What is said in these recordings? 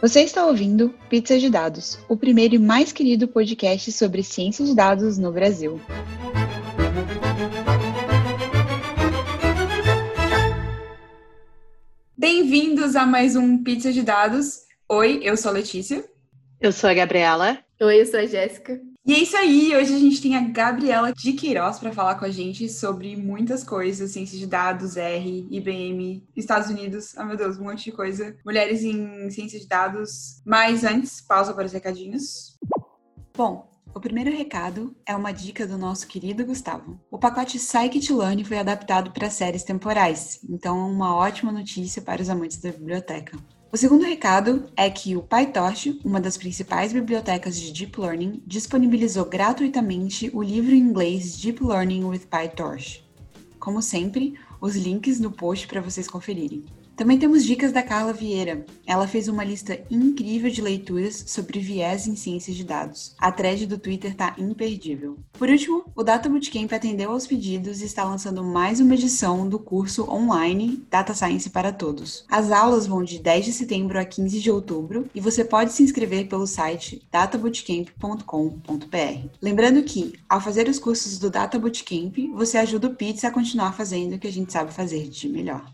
Você está ouvindo Pizza de Dados, o primeiro e mais querido podcast sobre ciência de dados no Brasil. Bem-vindos a mais um Pizza de Dados. Oi, eu sou a Letícia. Eu sou a Gabriela. Oi, eu sou a Jéssica. E é isso aí, hoje a gente tem a Gabriela de Queiroz para falar com a gente sobre muitas coisas, ciência de dados, R, IBM, Estados Unidos, ah oh, meu Deus, um monte de coisa. Mulheres em ciência de dados. Mas antes, pausa para os recadinhos. Bom, o primeiro recado é uma dica do nosso querido Gustavo. O pacote Scikit-Learn foi adaptado para séries temporais, então uma ótima notícia para os amantes da biblioteca. O segundo recado é que o PyTorch, uma das principais bibliotecas de Deep Learning, disponibilizou gratuitamente o livro em inglês Deep Learning with PyTorch. Como sempre, os links no post para vocês conferirem. Também temos dicas da Carla Vieira. Ela fez uma lista incrível de leituras sobre viés em ciências de dados. A thread do Twitter tá imperdível. Por último, o Data Bootcamp atendeu aos pedidos e está lançando mais uma edição do curso online Data Science para Todos. As aulas vão de 10 de setembro a 15 de outubro e você pode se inscrever pelo site databootcamp.com.br. Lembrando que, ao fazer os cursos do Data Bootcamp, você ajuda o Pizza a continuar fazendo o que a gente sabe fazer de melhor.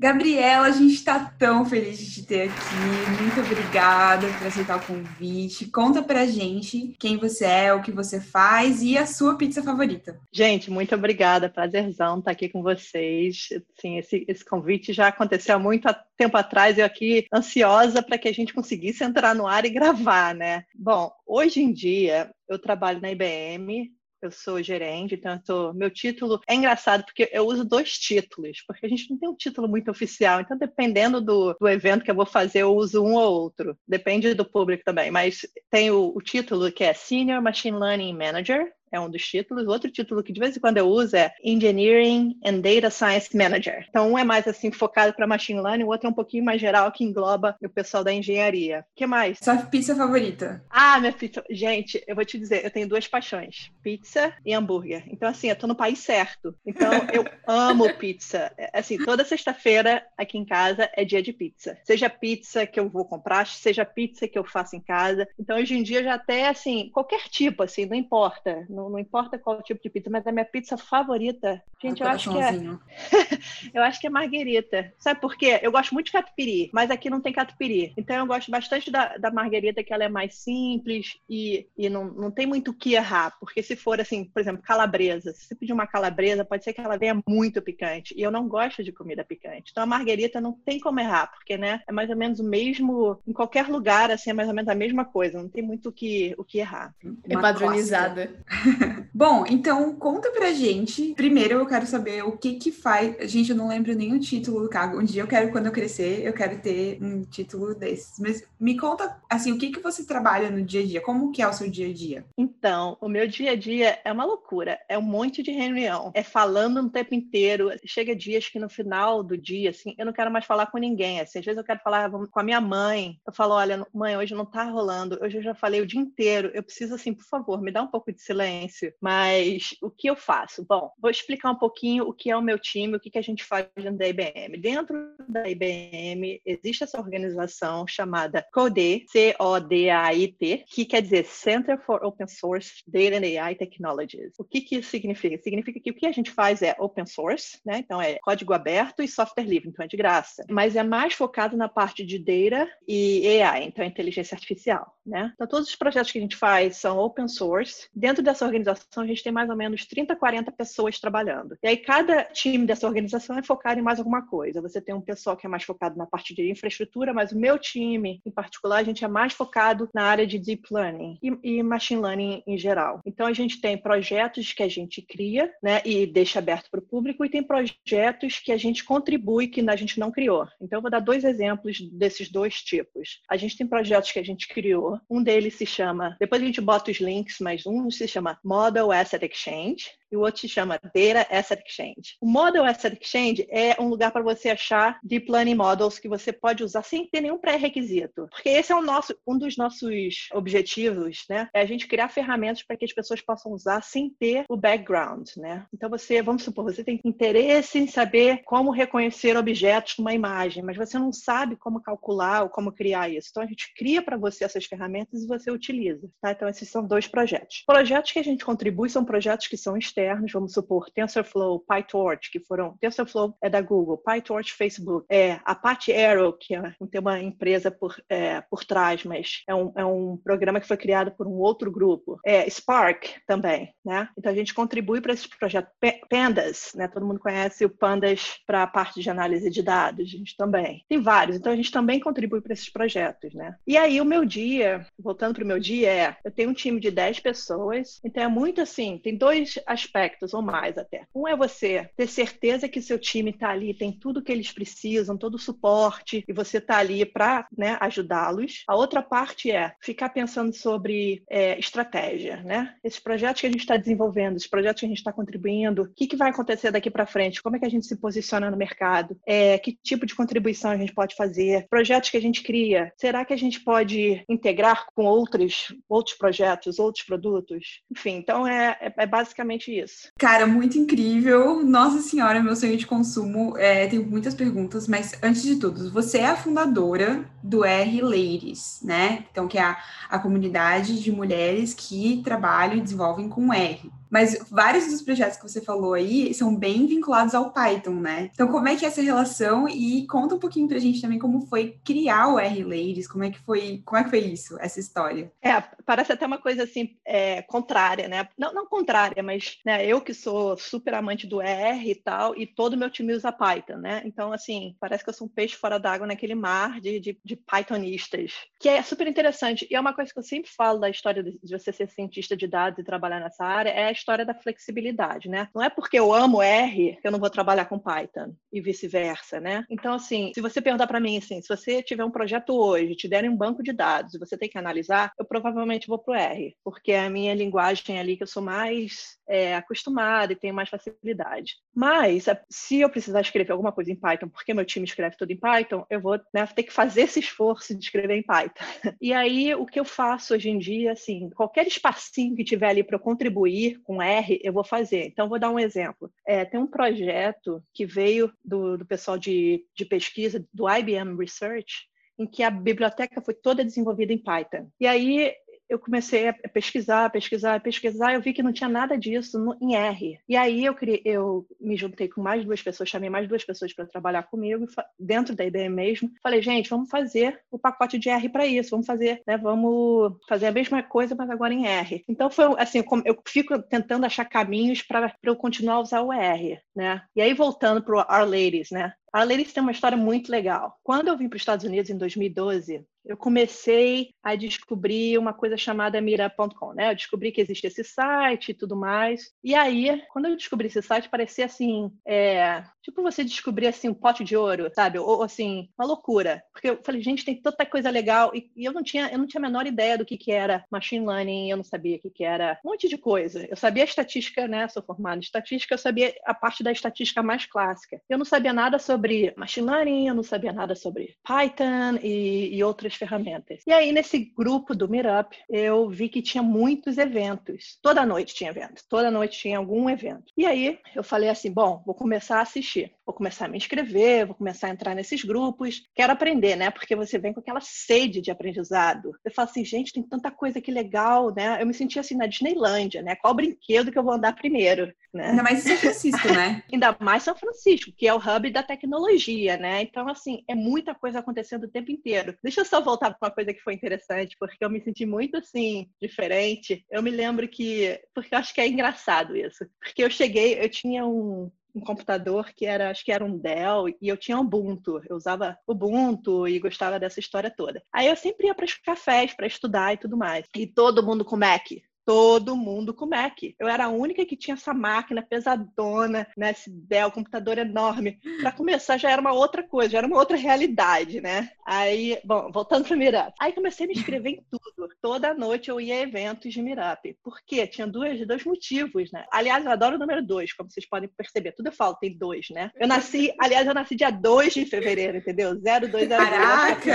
Gabriela, a gente está tão feliz de te ter aqui. Muito obrigada por aceitar o convite. Conta pra gente quem você é, o que você faz e a sua pizza favorita. Gente, muito obrigada. Prazerzão estar aqui com vocês. Sim, esse, esse convite já aconteceu há muito tempo atrás. Eu aqui ansiosa para que a gente conseguisse entrar no ar e gravar, né? Bom, hoje em dia eu trabalho na IBM, eu sou gerente, então tô, meu título é engraçado porque eu uso dois títulos, porque a gente não tem um título muito oficial, então dependendo do, do evento que eu vou fazer, eu uso um ou outro, depende do público também, mas tem o, o título que é Senior Machine Learning Manager, é um dos títulos. Outro título que de vez em quando eu uso é Engineering and Data Science Manager. Então, um é mais assim focado para machine learning, o outro é um pouquinho mais geral que engloba o pessoal da engenharia. O que mais? Sua pizza favorita? Ah, minha pizza. Gente, eu vou te dizer, eu tenho duas paixões: pizza e hambúrguer. Então, assim, eu tô no país certo. Então, eu amo pizza. É, assim, toda sexta-feira aqui em casa é dia de pizza. Seja pizza que eu vou comprar, seja pizza que eu faço em casa. Então, hoje em dia já até assim, qualquer tipo, assim, não importa não, não, importa qual tipo de pizza, mas a minha pizza favorita, gente, eu acho que é. eu acho que é marguerita. Sabe por quê? Eu gosto muito de catupiry, mas aqui não tem catupiry. Então eu gosto bastante da, da marguerita, que ela é mais simples e, e não, não tem muito o que errar. Porque se for assim, por exemplo, calabresa, se você pedir uma calabresa, pode ser que ela venha muito picante. E eu não gosto de comida picante. Então a marguerita não tem como errar, porque né, é mais ou menos o mesmo, em qualquer lugar, assim, é mais ou menos a mesma coisa. Não tem muito o que, o que errar. É padronizada. Bom, então conta pra gente. Primeiro eu quero saber o que que faz. Gente, eu não lembro nenhum título do cargo. Um dia eu quero, quando eu crescer, eu quero ter um título desses. Mas me conta, assim, o que que você trabalha no dia a dia? Como que é o seu dia a dia? Então, o meu dia a dia é uma loucura. É um monte de reunião. É falando no tempo inteiro. Chega dias que no final do dia, assim, eu não quero mais falar com ninguém. Assim, às vezes eu quero falar com a minha mãe. Eu falo, olha, mãe, hoje não tá rolando. Hoje eu já falei o dia inteiro. Eu preciso, assim, por favor, me dá um pouco de silêncio Mas o que eu faço? Bom, vou explicar um pouquinho o que é o meu time, o que, que a gente faz dentro da IBM. Dentro da IBM existe essa organização chamada CODE, C-O-D-A-I-T, que quer dizer Center for Open Source Data and AI Technologies. O que, que isso significa? Significa que o que a gente faz é open source, né? Então é código aberto e software livre, então é de graça. Mas é mais focado na parte de data e AI, então é inteligência artificial, né? Então todos os projetos que a gente faz são open source. Dentro dessa organização, a gente tem mais ou menos 30, 40 pessoas trabalhando. E aí, cada time dessa organização é focado em mais alguma coisa. Você tem um pessoal que é mais focado na parte de infraestrutura, mas o meu time, em particular, a gente é mais focado na área de deep learning e, e machine learning em geral. Então, a gente tem projetos que a gente cria né, e deixa aberto para o público, e tem projetos que a gente contribui que a gente não criou. Então, eu vou dar dois exemplos desses dois tipos. A gente tem projetos que a gente criou, um deles se chama, depois a gente bota os links, mas um se chama Model Asset Exchange e o outro se chama Data Asset Exchange. O Model Asset Exchange é um lugar para você achar deep learning models que você pode usar sem ter nenhum pré-requisito. Porque esse é o nosso, um dos nossos objetivos, né? É a gente criar ferramentas para que as pessoas possam usar sem ter o background, né? Então você, vamos supor, você tem interesse em saber como reconhecer objetos numa imagem, mas você não sabe como calcular ou como criar isso. Então a gente cria para você essas ferramentas e você utiliza, tá? Então esses são dois projetos. Projetos que a gente contribui são projetos que são externos vamos supor TensorFlow, PyTorch, que foram TensorFlow é da Google, PyTorch Facebook, é Apache Arrow, que é, tem uma empresa por, é, por trás, mas é um, é um programa que foi criado por um outro grupo. É, Spark também, né? Então a gente contribui para esse projeto. Pandas, né? Todo mundo conhece o Pandas para a parte de análise de dados, a gente também. Tem vários, então a gente também contribui para esses projetos, né? E aí o meu dia, voltando para o meu dia, é, eu tenho um time de 10 pessoas, então é muito assim, tem dois aspectos ou mais até. Um é você ter certeza que seu time está ali, tem tudo que eles precisam, todo o suporte, e você está ali para né, ajudá-los. A outra parte é ficar pensando sobre é, estratégia, né? Esses projetos que a gente está desenvolvendo, esses projetos que a gente está contribuindo, o que, que vai acontecer daqui para frente? Como é que a gente se posiciona no mercado? É, que tipo de contribuição a gente pode fazer? Projetos que a gente cria, será que a gente pode integrar com outros, outros projetos, outros produtos? Enfim, então é, é, é basicamente isso. Cara, muito incrível. Nossa Senhora, meu sonho de consumo. É, tenho muitas perguntas, mas antes de tudo, você é a fundadora do R Ladies, né? Então, que é a, a comunidade de mulheres que trabalham e desenvolvem com R. Mas vários dos projetos que você falou aí são bem vinculados ao Python, né? Então, como é que é essa relação? E conta um pouquinho pra gente também como foi criar o R Ladies, como é que foi, como é que foi isso, essa história? É, parece até uma coisa assim, é, contrária, né? Não, não contrária, mas né, eu que sou super amante do R e tal, e todo meu time usa Python, né? Então, assim, parece que eu sou um peixe fora d'água naquele mar de, de, de Pythonistas, que é super interessante. E é uma coisa que eu sempre falo da história de você ser cientista de dados e trabalhar nessa área, é a história da flexibilidade, né? Não é porque eu amo R que eu não vou trabalhar com Python e vice-versa, né? Então, assim, se você perguntar para mim assim, se você tiver um projeto hoje, te derem um banco de dados e você tem que analisar, eu provavelmente vou pro R, porque é a minha linguagem ali que eu sou mais é, acostumada e tenho mais facilidade. Mas, se eu precisar escrever alguma coisa em Python, porque meu time escreve tudo em Python, eu vou né, ter que fazer esse esforço de escrever em Python. E aí, o que eu faço hoje em dia, assim, qualquer espacinho que tiver ali para eu contribuir com R, eu vou fazer. Então, vou dar um exemplo. É, tem um projeto que veio do, do pessoal de, de pesquisa, do IBM Research, em que a biblioteca foi toda desenvolvida em Python. E aí eu comecei a pesquisar, pesquisar, pesquisar, eu vi que não tinha nada disso no, em R. E aí eu, criei, eu me juntei com mais duas pessoas, chamei mais duas pessoas para trabalhar comigo, dentro da ideia mesmo. Falei, gente, vamos fazer o pacote de R para isso, vamos fazer, né, vamos fazer a mesma coisa, mas agora em R. Então foi assim, eu fico tentando achar caminhos para eu continuar a usar o R, né? E aí voltando para o Our Ladies, né? A Ladies tem uma história muito legal. Quando eu vim para os Estados Unidos em 2012, eu comecei a descobrir uma coisa chamada Mira.com, né? Eu descobri que existe esse site e tudo mais. E aí, quando eu descobri esse site, parecia assim, é, tipo você descobrir assim um pote de ouro, sabe? Ou, assim, uma loucura. Porque eu falei, gente, tem tanta coisa legal e, eu não tinha, eu não tinha a menor ideia do que que era machine learning, eu não sabia o que que era um monte de coisa. Eu sabia estatística, né? Sou formada em estatística, eu sabia a parte da estatística mais clássica. Eu não sabia nada sobre machine learning, eu não sabia nada sobre Python e, e outras ferramentas. E aí nesse grupo do Meetup, eu vi que tinha muitos eventos. Toda noite tinha evento, toda noite tinha algum evento. E aí eu falei assim, bom, vou começar a assistir. Vou começar a me inscrever, vou começar a entrar nesses grupos. Quero aprender, né? Porque você vem com aquela sede de aprendizado. Eu falo assim, gente, tem tanta coisa que legal, né? Eu me senti assim na Disneylândia, né? Qual brinquedo que eu vou andar primeiro? Né? Ainda mais São Francisco, né? Ainda mais São Francisco, que é o hub da tecnologia, né? Então, assim, é muita coisa acontecendo o tempo inteiro. Deixa eu só voltar para uma coisa que foi interessante, porque eu me senti muito, assim, diferente. Eu me lembro que... Porque eu acho que é engraçado isso. Porque eu cheguei, eu tinha um, um computador que era, acho que era um Dell, e eu tinha Ubuntu. Eu usava Ubuntu e gostava dessa história toda. Aí eu sempre ia para os cafés para estudar e tudo mais. E todo mundo com Mac todo mundo com Mac. Eu era a única que tinha essa máquina pesadona, né? Esse Dell, computador enorme. Para começar, já era uma outra coisa, já era uma outra realidade, né? Aí, bom, voltando para Mirap. Aí comecei a me inscrever em tudo. Toda noite eu ia a eventos de Mirap. Por quê? Tinha dois, dois motivos, né? Aliás, eu adoro o número dois, como vocês podem perceber. Tudo eu falo, tem dois, né? Eu nasci, aliás, eu nasci dia 2 de fevereiro, entendeu? 0202. Caraca!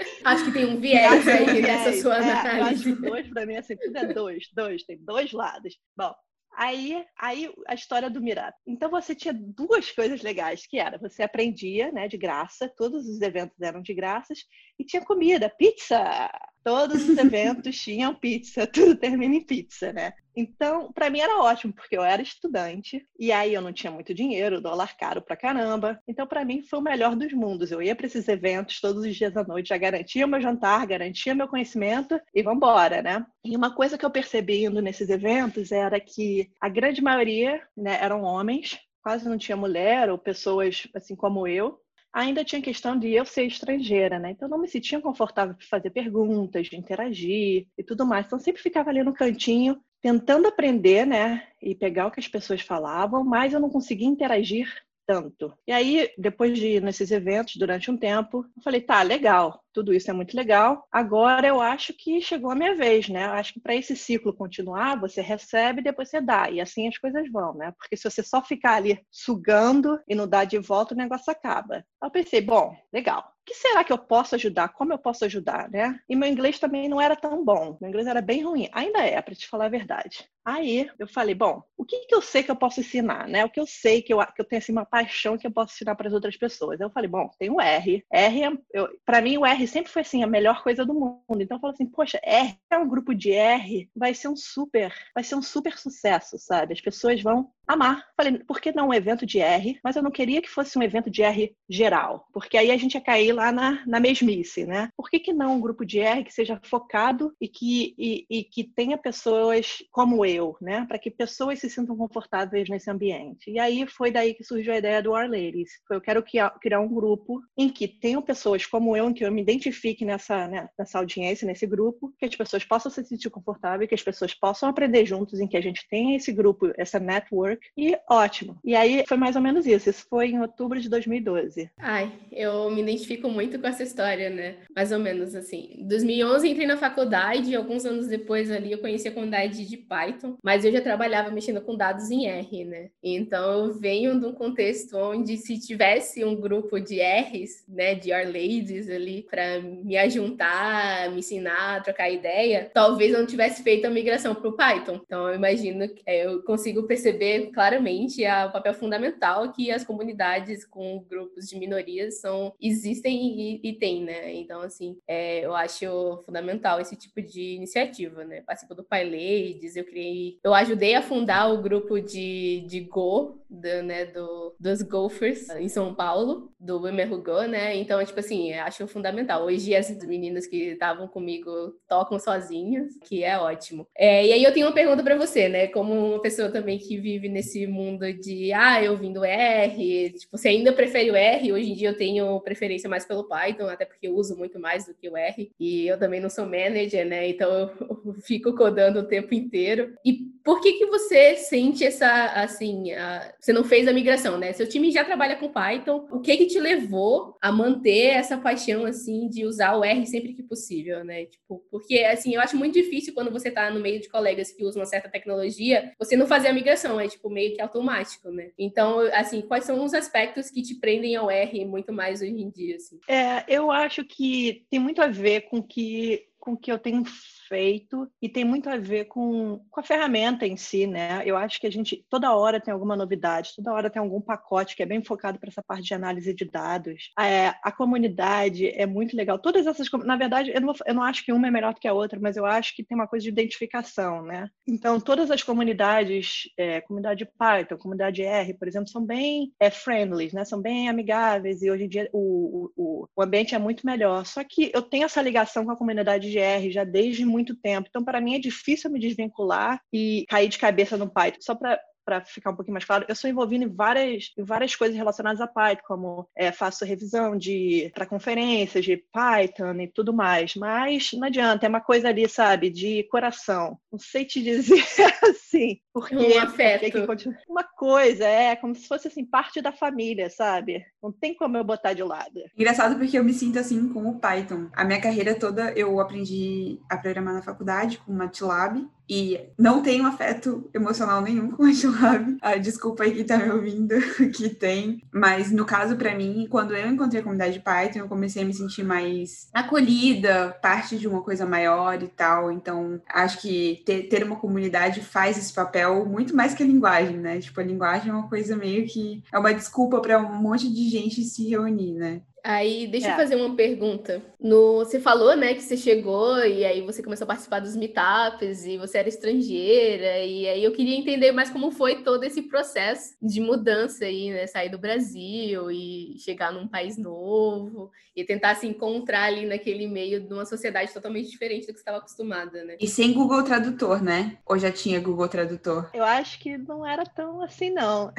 Acho que tem um viés aí nessa sua é, análise. Eu acho que dois, pra mim, assim, tudo é dois, dois, tem dois lados. Bom, Aí, aí a história do Mirap. Então você tinha duas coisas legais, que era você aprendia, né, de graça, todos os eventos eram de graças e tinha comida, pizza. Todos os eventos tinham pizza, tudo termina em pizza, né? Então, para mim era ótimo, porque eu era estudante e aí eu não tinha muito dinheiro, dólar caro pra caramba. Então, para mim foi o melhor dos mundos. Eu ia para esses eventos todos os dias à noite, já garantia meu jantar, garantia meu conhecimento e vambora, né? E uma coisa que eu percebi indo nesses eventos era que a grande maioria, né, eram homens, quase não tinha mulher ou pessoas assim como eu ainda tinha questão de eu ser estrangeira, né? Então não me sentia confortável para fazer perguntas, de interagir e tudo mais. Então sempre ficava ali no cantinho tentando aprender, né? E pegar o que as pessoas falavam, mas eu não conseguia interagir tanto. E aí, depois de ir nesses eventos durante um tempo, eu falei, tá, legal, tudo isso é muito legal. Agora eu acho que chegou a minha vez, né? Eu acho que para esse ciclo continuar, você recebe e depois você dá. E assim as coisas vão, né? Porque se você só ficar ali sugando e não dar de volta, o negócio acaba. Eu pensei, bom, legal que será que eu posso ajudar? Como eu posso ajudar, né? E meu inglês também não era tão bom. Meu inglês era bem ruim. Ainda é, para te falar a verdade. Aí eu falei, bom, o que, que eu sei que eu posso ensinar, né? O que eu sei que eu, que eu tenho assim, uma paixão que eu posso ensinar para as outras pessoas. Eu falei, bom, tem o R. R, é, para mim, o R sempre foi assim a melhor coisa do mundo. Então eu falei assim, poxa, R é um grupo de R, vai ser um super, vai ser um super sucesso, sabe? As pessoas vão amar. Falei, por que não um evento de R? Mas eu não queria que fosse um evento de R geral, porque aí a gente ia cair lá na, na mesmice, né? Por que, que não um grupo de R que seja focado e que, e, e que tenha pessoas como eu, né? Para que pessoas se sintam confortáveis nesse ambiente. E aí foi daí que surgiu a ideia do Our Ladies. Foi, eu quero criar um grupo em que tenham pessoas como eu, em que eu me identifique nessa, né, nessa audiência, nesse grupo, que as pessoas possam se sentir confortáveis, que as pessoas possam aprender juntos, em que a gente tenha esse grupo, essa network e ótimo. E aí foi mais ou menos isso. Isso foi em outubro de 2012. Ai, eu me identifico muito com essa história, né? Mais ou menos assim. Em 2011 entrei na faculdade alguns anos depois ali eu conheci a comunidade de Python, mas eu já trabalhava mexendo com dados em R, né? Então eu venho de um contexto onde se tivesse um grupo de R's, né, de R ladies ali para me ajuntar, me ensinar, trocar ideia, talvez eu não tivesse feito a migração para o Python. Então eu imagino, é, eu consigo perceber claramente o papel fundamental que as comunidades com grupos de minorias são existem e, e têm, né? Então, assim, é, eu acho fundamental esse tipo de iniciativa, né? Participo do PyLadies, eu criei, eu ajudei a fundar o grupo de, de Go, do, né, do, dos Gophers em São Paulo, do Women Who Go, né? Então, tipo assim, acho fundamental. Hoje as meninas que estavam comigo tocam sozinhas, que é ótimo. É, e aí eu tenho uma pergunta para você, né? Como uma pessoa também que vive nesse mundo de, ah, eu vim do R, tipo, você ainda prefere o R? Hoje em dia eu tenho preferência mais pelo Python, até porque eu uso muito mais do que o R, e eu também não sou manager, né? Então eu fico codando o tempo inteiro. E por que que você sente essa, assim, a... você não fez a migração, né? Seu time já trabalha com Python, o que que te levou a manter essa paixão, assim, de usar o R sempre que possível, né? Tipo, porque, assim, eu acho muito difícil quando você tá no meio de colegas que usam uma certa tecnologia, você não fazer a migração, é, tipo, meio que automático, né? Então, assim, quais são os aspectos que te prendem ao R muito mais hoje em dia, assim? É, eu acho que tem muito a ver com que com que eu tenho feito e tem muito a ver com, com a ferramenta em si, né? Eu acho que a gente toda hora tem alguma novidade, toda hora tem algum pacote que é bem focado para essa parte de análise de dados. É, a comunidade é muito legal. Todas essas, na verdade, eu não, eu não acho que uma é melhor do que a outra, mas eu acho que tem uma coisa de identificação, né? Então, todas as comunidades, é, comunidade Python, comunidade R, por exemplo, são bem é, friendly, né? São bem amigáveis e hoje em dia o, o, o ambiente é muito melhor. Só que eu tenho essa ligação com a comunidade de R já desde muito tempo. Então, para mim, é difícil me desvincular e cair de cabeça no Python. Só para para ficar um pouquinho mais claro, eu sou envolvida em várias, em várias coisas relacionadas a Python, como é, faço revisão de para conferências de Python e tudo mais, mas não adianta, é uma coisa ali, sabe, de coração. Não sei te dizer assim, porque um afeto. Porque uma coisa, é como se fosse assim parte da família, sabe? Não tem como eu botar de lado. Engraçado porque eu me sinto assim com o Python. A minha carreira toda eu aprendi a programar na faculdade com MATLAB e não tenho afeto emocional nenhum com a MATLAB. Ah, desculpa aí quem tá me ouvindo que tem. Mas no caso, para mim, quando eu encontrei a comunidade de Python, eu comecei a me sentir mais acolhida, parte de uma coisa maior e tal. Então, acho que ter, ter uma comunidade faz esse papel muito mais que a linguagem, né? Tipo, a linguagem é uma coisa meio que é uma desculpa para um monte de gente se reunir, né? Aí, deixa é. eu fazer uma pergunta. No, você falou, né, que você chegou e aí você começou a participar dos meetups e você era estrangeira e aí eu queria entender mais como foi todo esse processo de mudança aí, né, sair do Brasil e chegar num país novo e tentar se encontrar ali naquele meio de uma sociedade totalmente diferente do que você estava acostumada, né? E sem Google Tradutor, né? Ou já tinha Google Tradutor? Eu acho que não era tão assim, não.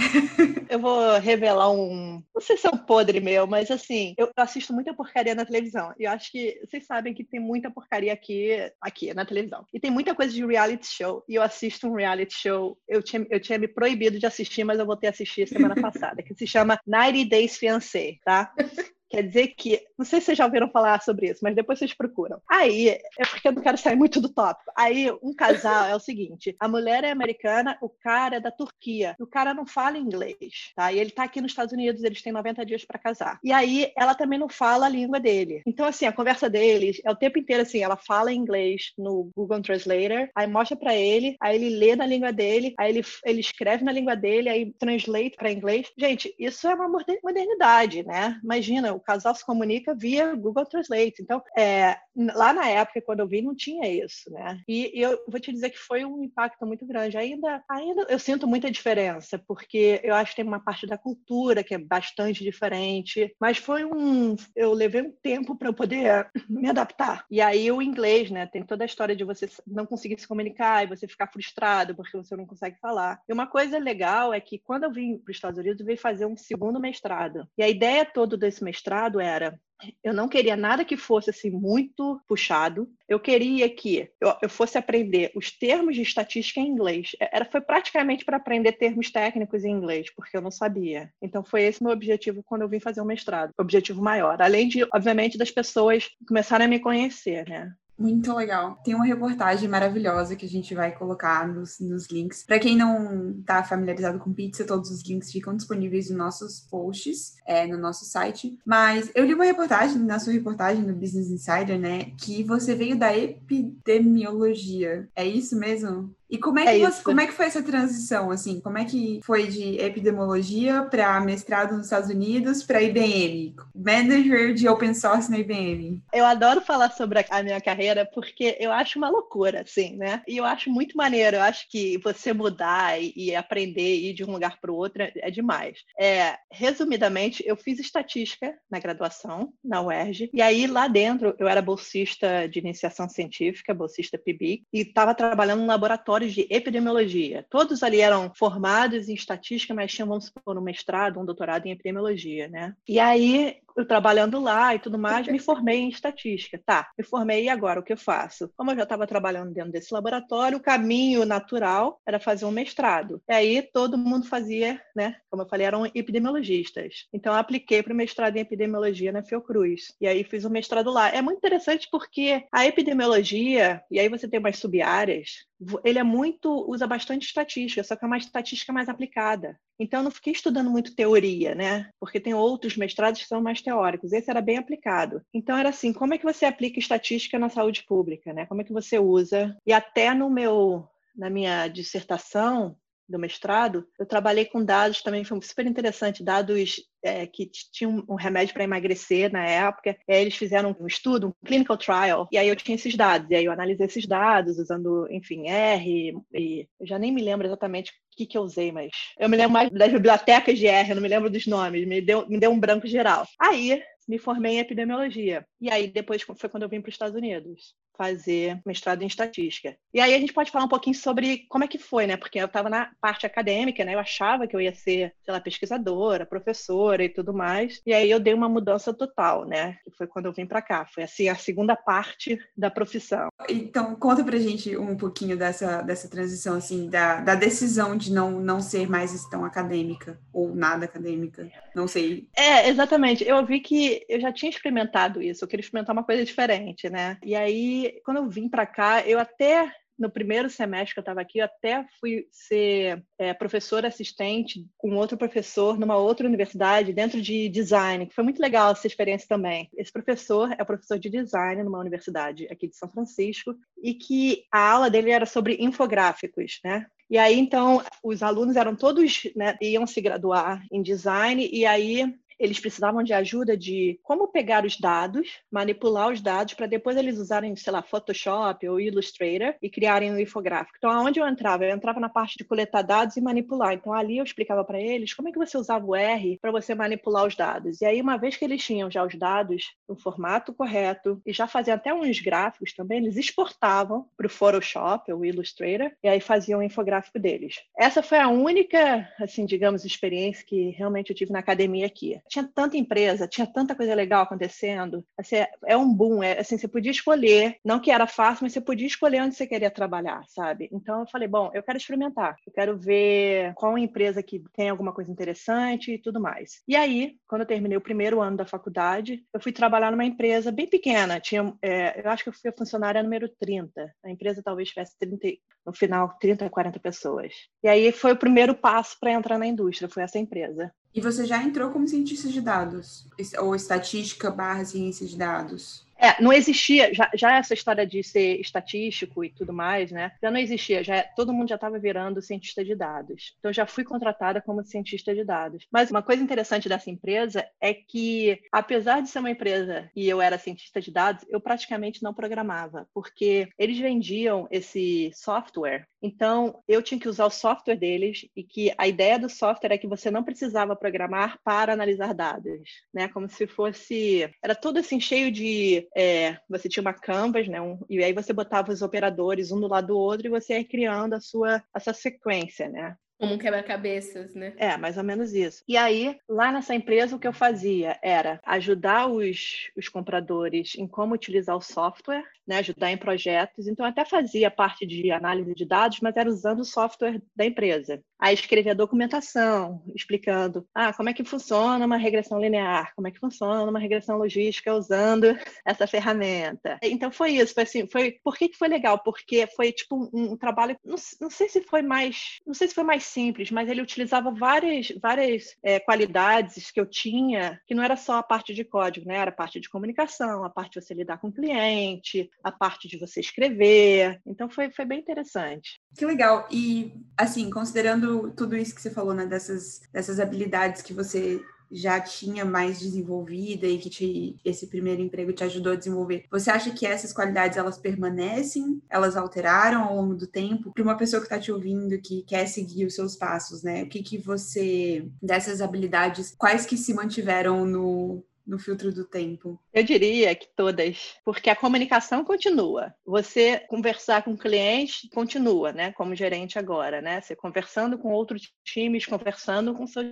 eu vou revelar um, não sei se é um podre meu, mas assim, eu assisto muita porcaria na televisão. E eu acho que vocês sabem que tem muita porcaria aqui, aqui na televisão. E tem muita coisa de reality show. E eu assisto um reality show. Eu tinha, eu tinha me proibido de assistir, mas eu voltei a assistir semana passada, que se chama 90 Days Fiancé, tá? Quer dizer que, não sei se vocês já ouviram falar sobre isso, mas depois vocês procuram. Aí, é porque eu não quero sair muito do tópico. Aí, um casal é o seguinte: a mulher é americana, o cara é da Turquia. O cara não fala inglês, tá? E ele tá aqui nos Estados Unidos, eles têm 90 dias para casar. E aí, ela também não fala a língua dele. Então, assim, a conversa deles é o tempo inteiro assim: ela fala inglês no Google Translator, aí mostra para ele, aí ele lê na língua dele, aí ele, ele escreve na língua dele, aí translate para inglês. Gente, isso é uma modernidade, né? Imagina o casal se comunica via Google Translate. Então, é, lá na época, quando eu vi, não tinha isso, né? E, e, eu vou te dizer que foi um impacto muito grande. Ainda, ainda eu sinto muita diferença, porque eu acho que tem uma parte da cultura que é bastante diferente, mas foi um. Eu levei um tempo para eu poder me adaptar. E aí o inglês, né? Tem toda a história de você não conseguir se comunicar e você ficar frustrado porque você não consegue falar. E uma coisa legal é que quando eu vim para os Estados Unidos, eu vim fazer um segundo mestrado. E a ideia toda desse mestrado mestrado era eu não queria nada que fosse assim muito puxado. Eu queria que eu, eu, fosse aprender os termos de estatística em inglês. É, era foi praticamente para aprender termos técnicos em inglês, porque eu não sabia. Então foi esse meu objetivo quando eu vim fazer o mestrado, objetivo maior. Além de, obviamente, das pessoas começarem a me conhecer, né? Muito legal. Tem uma reportagem maravilhosa que a gente vai colocar nos, nos links. Para quem não está familiarizado com pizza, todos os links ficam disponíveis nos nossos posts, é, no nosso site. Mas eu li uma reportagem, na sua reportagem no Business Insider, né, que você veio da epidemiologia. É isso mesmo? E como é, que é você, como é que foi essa transição, assim? Como é que foi de epidemiologia para mestrado nos Estados Unidos para IBM? Manager de open source na IBM. Eu adoro falar sobre a minha carreira porque eu acho uma loucura, assim, né? E eu acho muito maneiro. Eu acho que você mudar e, e aprender ir de um lugar para o outro é, é demais. É, resumidamente, eu fiz estatística na graduação, na UERJ, e aí lá dentro eu era bolsista de iniciação científica, bolsista PIBIC, e estava trabalhando no laboratório laboratórios de epidemiologia. Todos ali eram formados em estatística, mas tinham, vamos supor, um mestrado, um doutorado em epidemiologia, né? E aí, eu trabalhando lá e tudo mais, me formei em estatística. Tá, me formei e agora o que eu faço? Como eu já estava trabalhando dentro desse laboratório, o caminho natural era fazer um mestrado. E aí todo mundo fazia, né? Como eu falei, eram epidemiologistas. Então eu apliquei para o mestrado em epidemiologia na Fiocruz. E aí fiz o um mestrado lá. É muito interessante porque a epidemiologia, e aí você tem umas sub-áreas, ele é muito, usa bastante estatística, só que é uma estatística mais aplicada. Então, não fiquei estudando muito teoria, né? Porque tem outros mestrados que são mais teóricos. Esse era bem aplicado. Então, era assim: como é que você aplica estatística na saúde pública, né? Como é que você usa? E até no meu, na minha dissertação, do mestrado, eu trabalhei com dados também, foi super interessante, dados é, que tinham um remédio para emagrecer na época. E aí eles fizeram um estudo, um clinical trial, e aí eu tinha esses dados. E aí eu analisei esses dados usando, enfim, R, e eu já nem me lembro exatamente o que, que eu usei, mas eu me lembro mais das bibliotecas de R, eu não me lembro dos nomes, me deu, me deu um branco geral. Aí me formei em epidemiologia. E aí depois foi quando eu vim para os Estados Unidos. Fazer mestrado em estatística. E aí a gente pode falar um pouquinho sobre como é que foi, né? Porque eu estava na parte acadêmica, né? Eu achava que eu ia ser, sei lá, pesquisadora, professora e tudo mais. E aí eu dei uma mudança total, né? Que foi quando eu vim para cá. Foi assim a segunda parte da profissão. Então, conta pra gente um pouquinho dessa, dessa transição, assim, da, da decisão de não, não ser mais tão acadêmica ou nada acadêmica. Não sei. É, exatamente. Eu vi que eu já tinha experimentado isso. Eu queria experimentar uma coisa diferente, né? E aí, quando eu vim para cá, eu até no primeiro semestre que eu estava aqui, eu até fui ser é, assistente com outro professor numa outra universidade dentro de design, que foi muito legal essa experiência também. Esse professor é professor de design numa universidade aqui de São Francisco e que a aula dele era sobre infográficos, né? E aí, então, os alunos eram todos, né, iam se graduar em design, e aí eles precisavam de ajuda de como pegar os dados, manipular os dados, para depois eles usarem, sei lá, Photoshop ou Illustrator e criarem um infográfico. Então, aonde eu entrava? Eu entrava na parte de coletar dados e manipular. Então, ali eu explicava para eles como é que você usava o R para você manipular os dados. E aí, uma vez que eles tinham já os dados no formato correto e já faziam até uns gráficos também, eles exportavam para o Photoshop ou Illustrator e aí faziam o infográfico deles. Essa foi a única, assim, digamos, experiência que realmente eu tive na academia aqui tinha tanta empresa, tinha tanta coisa legal acontecendo. Assim, é um boom, é, assim, você podia escolher, não que era fácil, mas você podia escolher onde você queria trabalhar, sabe? Então eu falei, bom, eu quero experimentar, eu quero ver qual empresa que tem alguma coisa interessante e tudo mais. E aí, quando eu terminei o primeiro ano da faculdade, eu fui trabalhar numa empresa bem pequena, tinha, é, eu acho que eu fui a funcionária número 30. A empresa talvez tivesse 30, no final 30, 40 pessoas. E aí foi o primeiro passo para entrar na indústria, foi essa empresa. E você já entrou como cientista de dados? Ou estatística barra ciência de dados? É, não existia, já, já, essa história de ser estatístico e tudo mais, né? Já não existia, já todo mundo já estava virando cientista de dados. Então já fui contratada como cientista de dados. Mas uma coisa interessante dessa empresa é que, apesar de ser uma empresa e eu era cientista de dados, eu praticamente não programava, porque eles vendiam esse software. Então eu tinha que usar o software deles e que a ideia do software é que você não precisava programar para analisar dados, né? Como se fosse era tudo assim cheio de é, você tinha uma canvas, né? Um, e aí você botava os operadores um do lado do outro e você ia criando a sua, a sua sequência, né? Como um quebra-cabeças, né? É, mais ou menos isso. E aí, lá nessa empresa, o que eu fazia era ajudar os, os compradores em como utilizar o software, né? ajudar em projetos. Então, até fazia parte de análise de dados, mas era usando o software da empresa. Aí escrevia documentação, explicando ah, como é que funciona uma regressão linear, como é que funciona uma regressão logística usando essa ferramenta. Então foi isso, foi assim, foi por que, que foi legal? Porque foi tipo um, um trabalho, não, não, sei se foi mais, não sei se foi mais simples, mas ele utilizava várias, várias é, qualidades que eu tinha, que não era só a parte de código, né? Era a parte de comunicação, a parte de você lidar com o cliente, a parte de você escrever. Então foi, foi bem interessante. Que legal. E assim, considerando tudo, tudo isso que você falou, né, dessas, dessas habilidades que você já tinha mais desenvolvida e que te, esse primeiro emprego te ajudou a desenvolver. Você acha que essas qualidades elas permanecem? Elas alteraram ao longo do tempo? Para uma pessoa que está te ouvindo que quer seguir os seus passos, né? O que que você dessas habilidades, quais que se mantiveram no no filtro do tempo? Eu diria que todas, porque a comunicação continua. Você conversar com o cliente continua, né? Como gerente agora, né? Você conversando com outros times, conversando com seu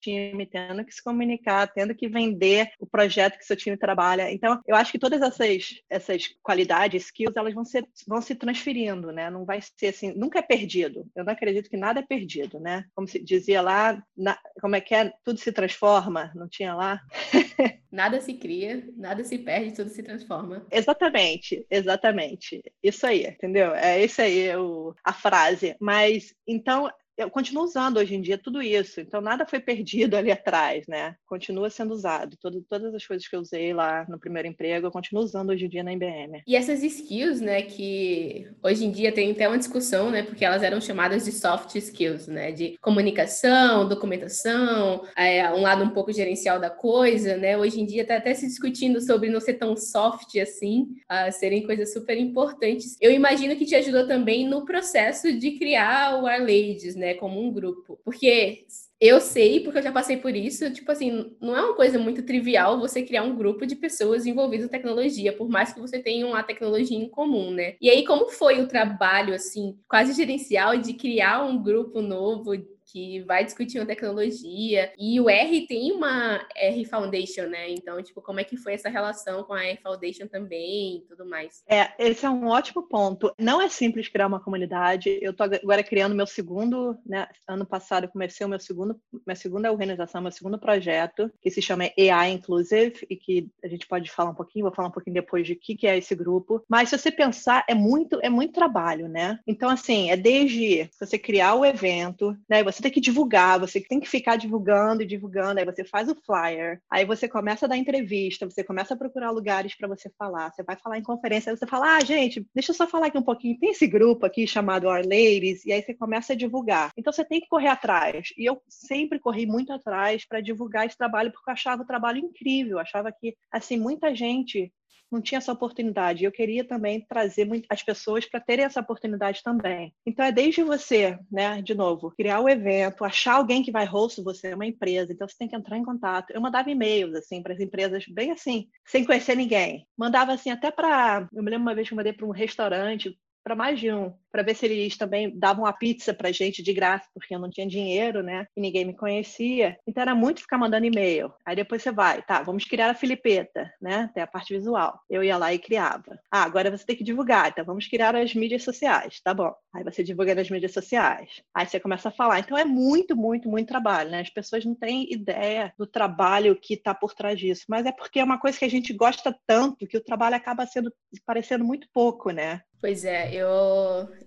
time, tendo que se comunicar, tendo que vender o projeto que seu time trabalha. Então, eu acho que todas essas, essas qualidades, skills, elas vão, ser, vão se transferindo, né? Não vai ser assim, nunca é perdido. Eu não acredito que nada é perdido, né? Como se dizia lá, na, como é que é? Tudo se transforma, não tinha lá? nada se cria, nada se perde, tudo se transforma. Exatamente, exatamente. Isso aí, entendeu? É isso aí o, a frase. Mas, então, eu continuo usando hoje em dia tudo isso, então nada foi perdido ali atrás, né? Continua sendo usado. Todo, todas as coisas que eu usei lá no primeiro emprego, eu continuo usando hoje em dia na IBM. E essas skills, né, que hoje em dia tem até uma discussão, né, porque elas eram chamadas de soft skills, né, de comunicação, documentação, é, um lado um pouco gerencial da coisa, né? Hoje em dia está até se discutindo sobre não ser tão soft assim, a serem coisas super importantes. Eu imagino que te ajudou também no processo de criar o Arlades, né? Né, como um grupo. Porque Eu sei, porque eu já passei por isso. Tipo assim, não é uma coisa muito trivial você criar um grupo de pessoas envolvidas em tecnologia, por mais que você tenha uma tecnologia em comum, né? E aí, como foi o trabalho, assim, quase gerencial de criar um grupo novo que vai discutir uma tecnologia. E o R tem uma R Foundation, né? Então, tipo, como é que foi essa relação com a R Foundation também e tudo mais? É, esse é um ótimo ponto. Não é simples criar uma comunidade. Eu tô agora criando meu segundo, né? Ano passado eu comecei o meu segundo, minha segunda organização, meu segundo projeto, que se chama AI Inclusive, e que a gente pode falar um pouquinho, vou falar um pouquinho depois de o que, que é esse grupo. Mas se você pensar, é muito, é muito trabalho, né? Então, assim, é desde você criar o evento, né? Você tem que divulgar, você tem que ficar divulgando e divulgando, aí você faz o flyer, aí você começa a dar entrevista, você começa a procurar lugares para você falar, você vai falar em conferência, aí você fala, ah, gente, deixa eu só falar aqui um pouquinho, tem esse grupo aqui chamado Our Ladies, e aí você começa a divulgar. Então você tem que correr atrás, e eu sempre corri muito atrás para divulgar esse trabalho, porque eu achava o trabalho incrível, eu achava que, assim, muita gente não tinha essa oportunidade. Eu queria também trazer as pessoas para terem essa oportunidade também. Então é desde você, né, de novo, criar o evento, achar alguém que vai host você, é uma empresa, então você tem que entrar em contato. Eu mandava e-mails assim para as empresas bem assim, sem conhecer ninguém. Mandava assim até para, eu me lembro uma vez que eu mandei para um restaurante para mais de um, para ver se eles também davam a pizza para gente de graça, porque eu não tinha dinheiro, né? E ninguém me conhecia. Então era muito ficar mandando e-mail. Aí depois você vai, tá, vamos criar a Filipeta, né? Tem a parte visual. Eu ia lá e criava. Ah, agora você tem que divulgar, então vamos criar as mídias sociais, tá bom. Aí você divulga nas mídias sociais. Aí você começa a falar. Então é muito, muito, muito trabalho, né? As pessoas não têm ideia do trabalho que está por trás disso, mas é porque é uma coisa que a gente gosta tanto que o trabalho acaba sendo parecendo muito pouco, né? Pois é, eu,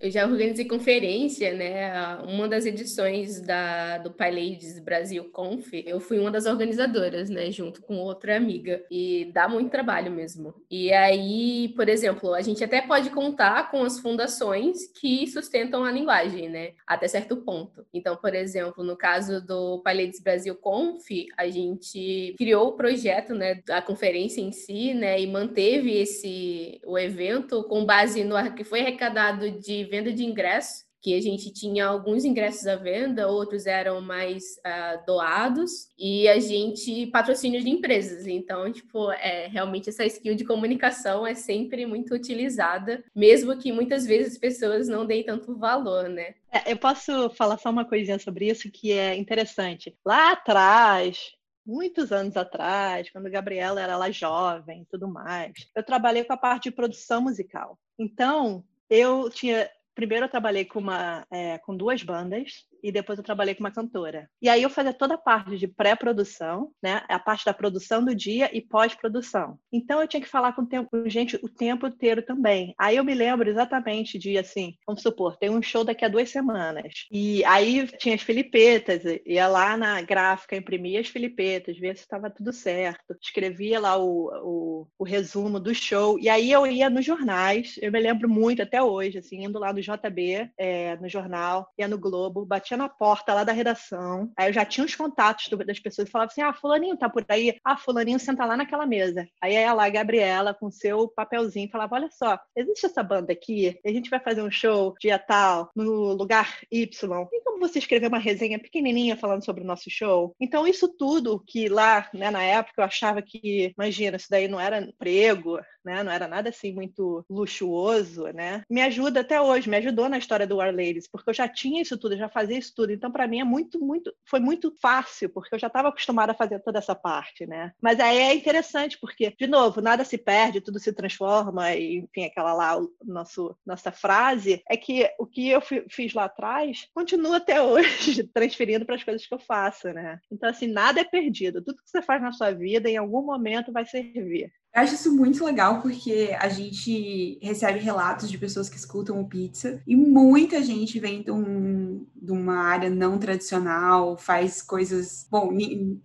eu já organizei conferência, né? Uma das edições da, do PyLadies Brasil Conf, eu fui uma das organizadoras, né? Junto com outra amiga. E dá muito trabalho mesmo. E aí, por exemplo, a gente até pode contar com as fundações que sustentam a linguagem, né? Até certo ponto. Então, por exemplo, no caso do PyLadies Brasil Conf, a gente criou o projeto, né? A conferência em si, né? E manteve esse o evento com base no que foi arrecadado de venda de ingressos, que a gente tinha alguns ingressos à venda, outros eram mais uh, doados, e a gente patrocínio de empresas. Então, tipo, é, realmente essa skill de comunicação é sempre muito utilizada, mesmo que muitas vezes as pessoas não deem tanto valor, né? É, eu posso falar só uma coisinha sobre isso que é interessante. Lá atrás, muitos anos atrás, quando a Gabriela era lá jovem e tudo mais, eu trabalhei com a parte de produção musical. Então, eu tinha. Primeiro, eu trabalhei com, uma, é, com duas bandas, e depois eu trabalhei com uma cantora. E aí eu fazia toda a parte de pré-produção, né? A parte da produção do dia e pós-produção. Então eu tinha que falar com, tempo, com gente o tempo inteiro também. Aí eu me lembro exatamente de assim, vamos supor, tem um show daqui a duas semanas. E aí tinha as filipetas, ia lá na gráfica, imprimia as filipetas, via se estava tudo certo, escrevia lá o, o, o resumo do show. E aí eu ia nos jornais, eu me lembro muito até hoje, assim, indo lá no JB, é, no jornal, ia no Globo, batia na porta lá da redação. Aí eu já tinha os contatos das pessoas e falava assim: ah, Fulaninho tá por aí. Ah, Fulaninho senta lá naquela mesa. Aí ia lá a Gabriela com seu papelzinho falava: olha só, existe essa banda aqui, a gente vai fazer um show dia tal, no lugar Y. Tem como você escrever uma resenha pequenininha falando sobre o nosso show? Então, isso tudo que lá, né, na época, eu achava que, imagina, isso daí não era emprego, né? Não era nada assim muito luxuoso, né? Me ajuda até hoje, me ajudou na história do War Ladies, porque eu já tinha isso tudo, já fazia isso tudo. Então, para mim é muito, muito, foi muito fácil, porque eu já estava acostumada a fazer toda essa parte, né? Mas aí é interessante, porque, de novo, nada se perde, tudo se transforma, e, enfim, aquela lá, nosso, nossa frase, é que o que eu fiz lá atrás continua até hoje, transferindo para as coisas que eu faço, né? Então, assim, nada é perdido. Tudo que você faz na sua vida, em algum momento, vai servir. Eu acho isso muito legal porque a gente recebe relatos de pessoas que escutam o pizza e muita gente vem de, um, de uma área não tradicional, faz coisas. Bom,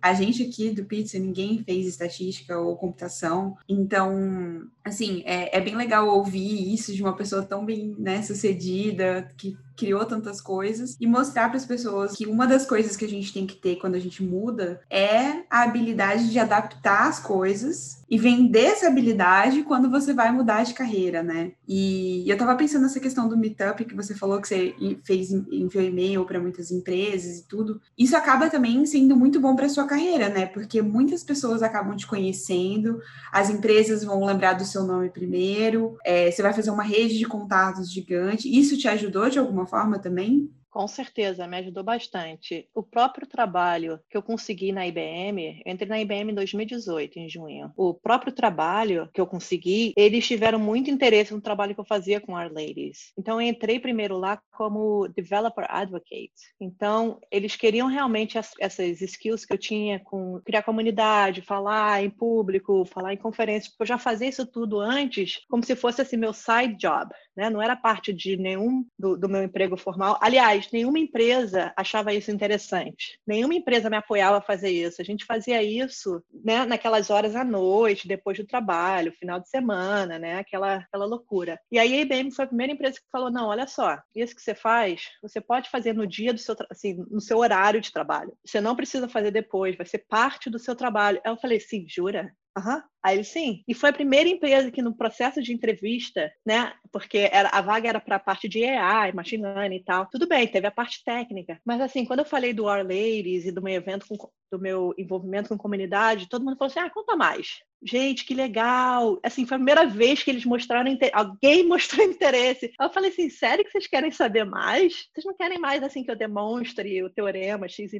a gente aqui do pizza, ninguém fez estatística ou computação, então, assim, é, é bem legal ouvir isso de uma pessoa tão bem né, sucedida, que criou tantas coisas e mostrar para as pessoas que uma das coisas que a gente tem que ter quando a gente muda é a habilidade de adaptar as coisas e vender essa habilidade quando você vai mudar de carreira, né? E eu tava pensando nessa questão do meetup que você falou que você fez enviou e-mail para muitas empresas e tudo. Isso acaba também sendo muito bom para sua carreira, né? Porque muitas pessoas acabam te conhecendo, as empresas vão lembrar do seu nome primeiro, é, você vai fazer uma rede de contatos gigante. Isso te ajudou de alguma forma também? Com certeza, me ajudou bastante. O próprio trabalho que eu consegui na IBM, eu entrei na IBM em 2018, em junho. O próprio trabalho que eu consegui, eles tiveram muito interesse no trabalho que eu fazia com Our Ladies. Então, eu entrei primeiro lá como Developer Advocate. Então, eles queriam realmente as, essas skills que eu tinha com criar comunidade, falar em público, falar em conferências, porque eu já fazia isso tudo antes, como se fosse assim, meu side job, né? Não era parte de nenhum do, do meu emprego formal. Aliás, nenhuma empresa achava isso interessante. Nenhuma empresa me apoiava a fazer isso. A gente fazia isso né, naquelas horas à noite, depois do trabalho, final de semana, né? Aquela, aquela loucura. E aí a IBM foi a primeira empresa que falou: não, olha só, isso que você faz, você pode fazer no dia do seu assim, no seu horário de trabalho. Você não precisa fazer depois, vai ser parte do seu trabalho. Aí eu falei, sim, jura? Aham. Uhum. Aí ele, sim. E foi a primeira empresa que no processo de entrevista, né, porque era, a vaga era para a parte de AI, machine learning e tal. Tudo bem, teve a parte técnica. Mas assim, quando eu falei do Our Ladies e do meu evento, com, do meu envolvimento com comunidade, todo mundo falou assim, ah, conta mais gente, que legal. Assim, foi a primeira vez que eles mostraram interesse. Alguém mostrou interesse. Eu falei assim, sério que vocês querem saber mais? Vocês não querem mais, assim, que eu demonstre o teorema XYZ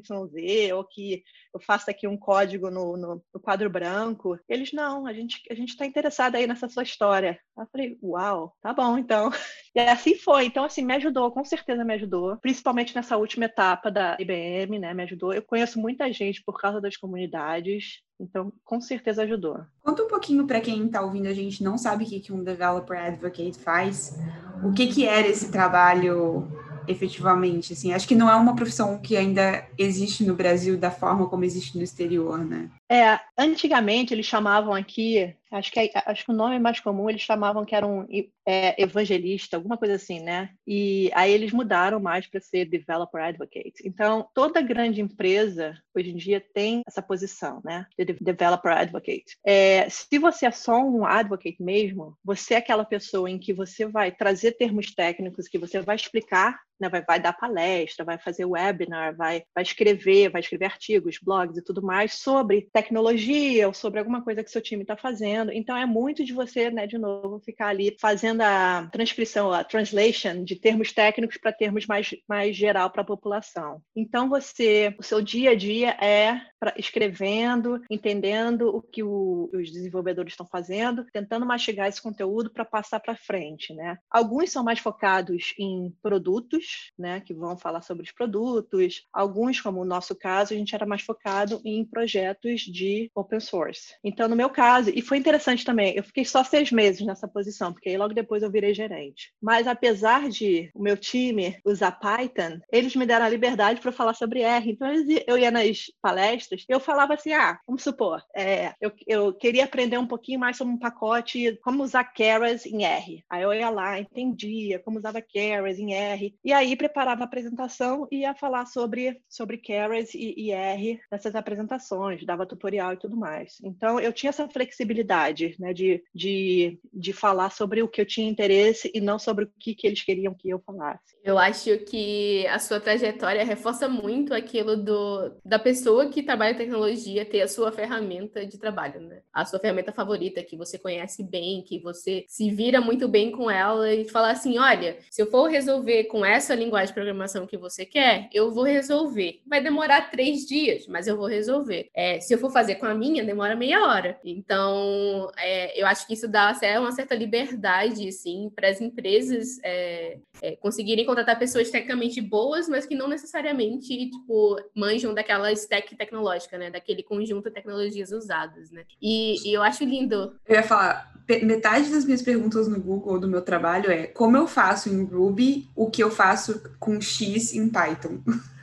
ou que eu faça aqui um código no, no, no quadro branco? Eles, não, a gente a gente está interessado aí nessa sua história. Eu falei, uau, tá bom, então. E assim foi. Então, assim, me ajudou, com certeza me ajudou. Principalmente nessa última etapa da IBM, né, me ajudou. Eu conheço muita gente por causa das comunidades. Então, com certeza ajudou. Conta um pouquinho para quem está ouvindo a gente não sabe o que, um developer advocate faz. O que, que era esse trabalho efetivamente? Assim, acho que não é uma profissão que ainda existe no Brasil da forma como existe no exterior, né? É, antigamente eles chamavam aqui, acho que, acho que o nome mais comum eles chamavam que era um é, evangelista, alguma coisa assim, né? E aí eles mudaram mais para ser developer advocate. Então, toda grande empresa hoje em dia tem essa posição, né? De developer advocate. É, se você é só um advocate mesmo, você é aquela pessoa em que você vai trazer termos técnicos, que você vai explicar né, vai, vai, dar palestra, vai fazer webinar, vai, vai escrever, vai escrever artigos, blogs e tudo mais sobre tecnologia ou sobre alguma coisa que seu time está fazendo. Então é muito de você, né, de novo, ficar ali fazendo a transcrição, a translation de termos técnicos para termos mais, mais geral para a população. Então você, o seu dia a dia é pra, escrevendo, entendendo o que o, os desenvolvedores estão fazendo, tentando mastigar esse conteúdo para passar para frente, né? Alguns são mais focados em produtos, né, que vão falar sobre os produtos. Alguns, como o nosso caso, a gente era mais focado em projetos de open source. Então, no meu caso, e foi interessante também, eu fiquei só seis meses nessa posição, porque aí logo depois eu virei gerente. Mas apesar de o meu time usar Python, eles me deram a liberdade para falar sobre R. Então, eu ia nas palestras, eu falava assim, ah, vamos supor, é, eu, eu queria aprender um pouquinho mais sobre um pacote, como usar Keras em R. Aí eu ia lá, entendia como usava Keras em R, e aí preparava a apresentação e ia falar sobre, sobre Keras e, e R nessas apresentações, dava tutorial e tudo mais. Então, eu tinha essa flexibilidade, né, de, de, de falar sobre o que eu tinha interesse e não sobre o que, que eles queriam que eu falasse. Eu acho que a sua trajetória reforça muito aquilo do, da pessoa que trabalha em tecnologia ter a sua ferramenta de trabalho, né? A sua ferramenta favorita, que você conhece bem, que você se vira muito bem com ela e falar assim: olha, se eu for resolver com essa linguagem de programação que você quer, eu vou resolver. Vai demorar três dias, mas eu vou resolver. É, se eu for fazer com a minha, demora meia hora. Então, é, eu acho que isso dá uma certa liberdade, assim, para as empresas é, é, conseguirem contratar pessoas tecnicamente boas, mas que não necessariamente, tipo, manjam daquela stack tecnológica, né? Daquele conjunto de tecnologias usadas, né? E, e eu acho lindo. Eu ia falar, metade das minhas perguntas no Google do meu trabalho é como eu faço em Ruby o que eu faço com X em Python.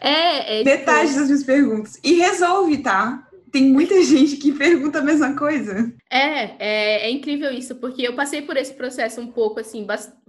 É, é Metade tipo... das minhas perguntas. E resolve, tá? Tem muita gente que pergunta a mesma coisa. É, é, é incrível isso, porque eu passei por esse processo um pouco assim,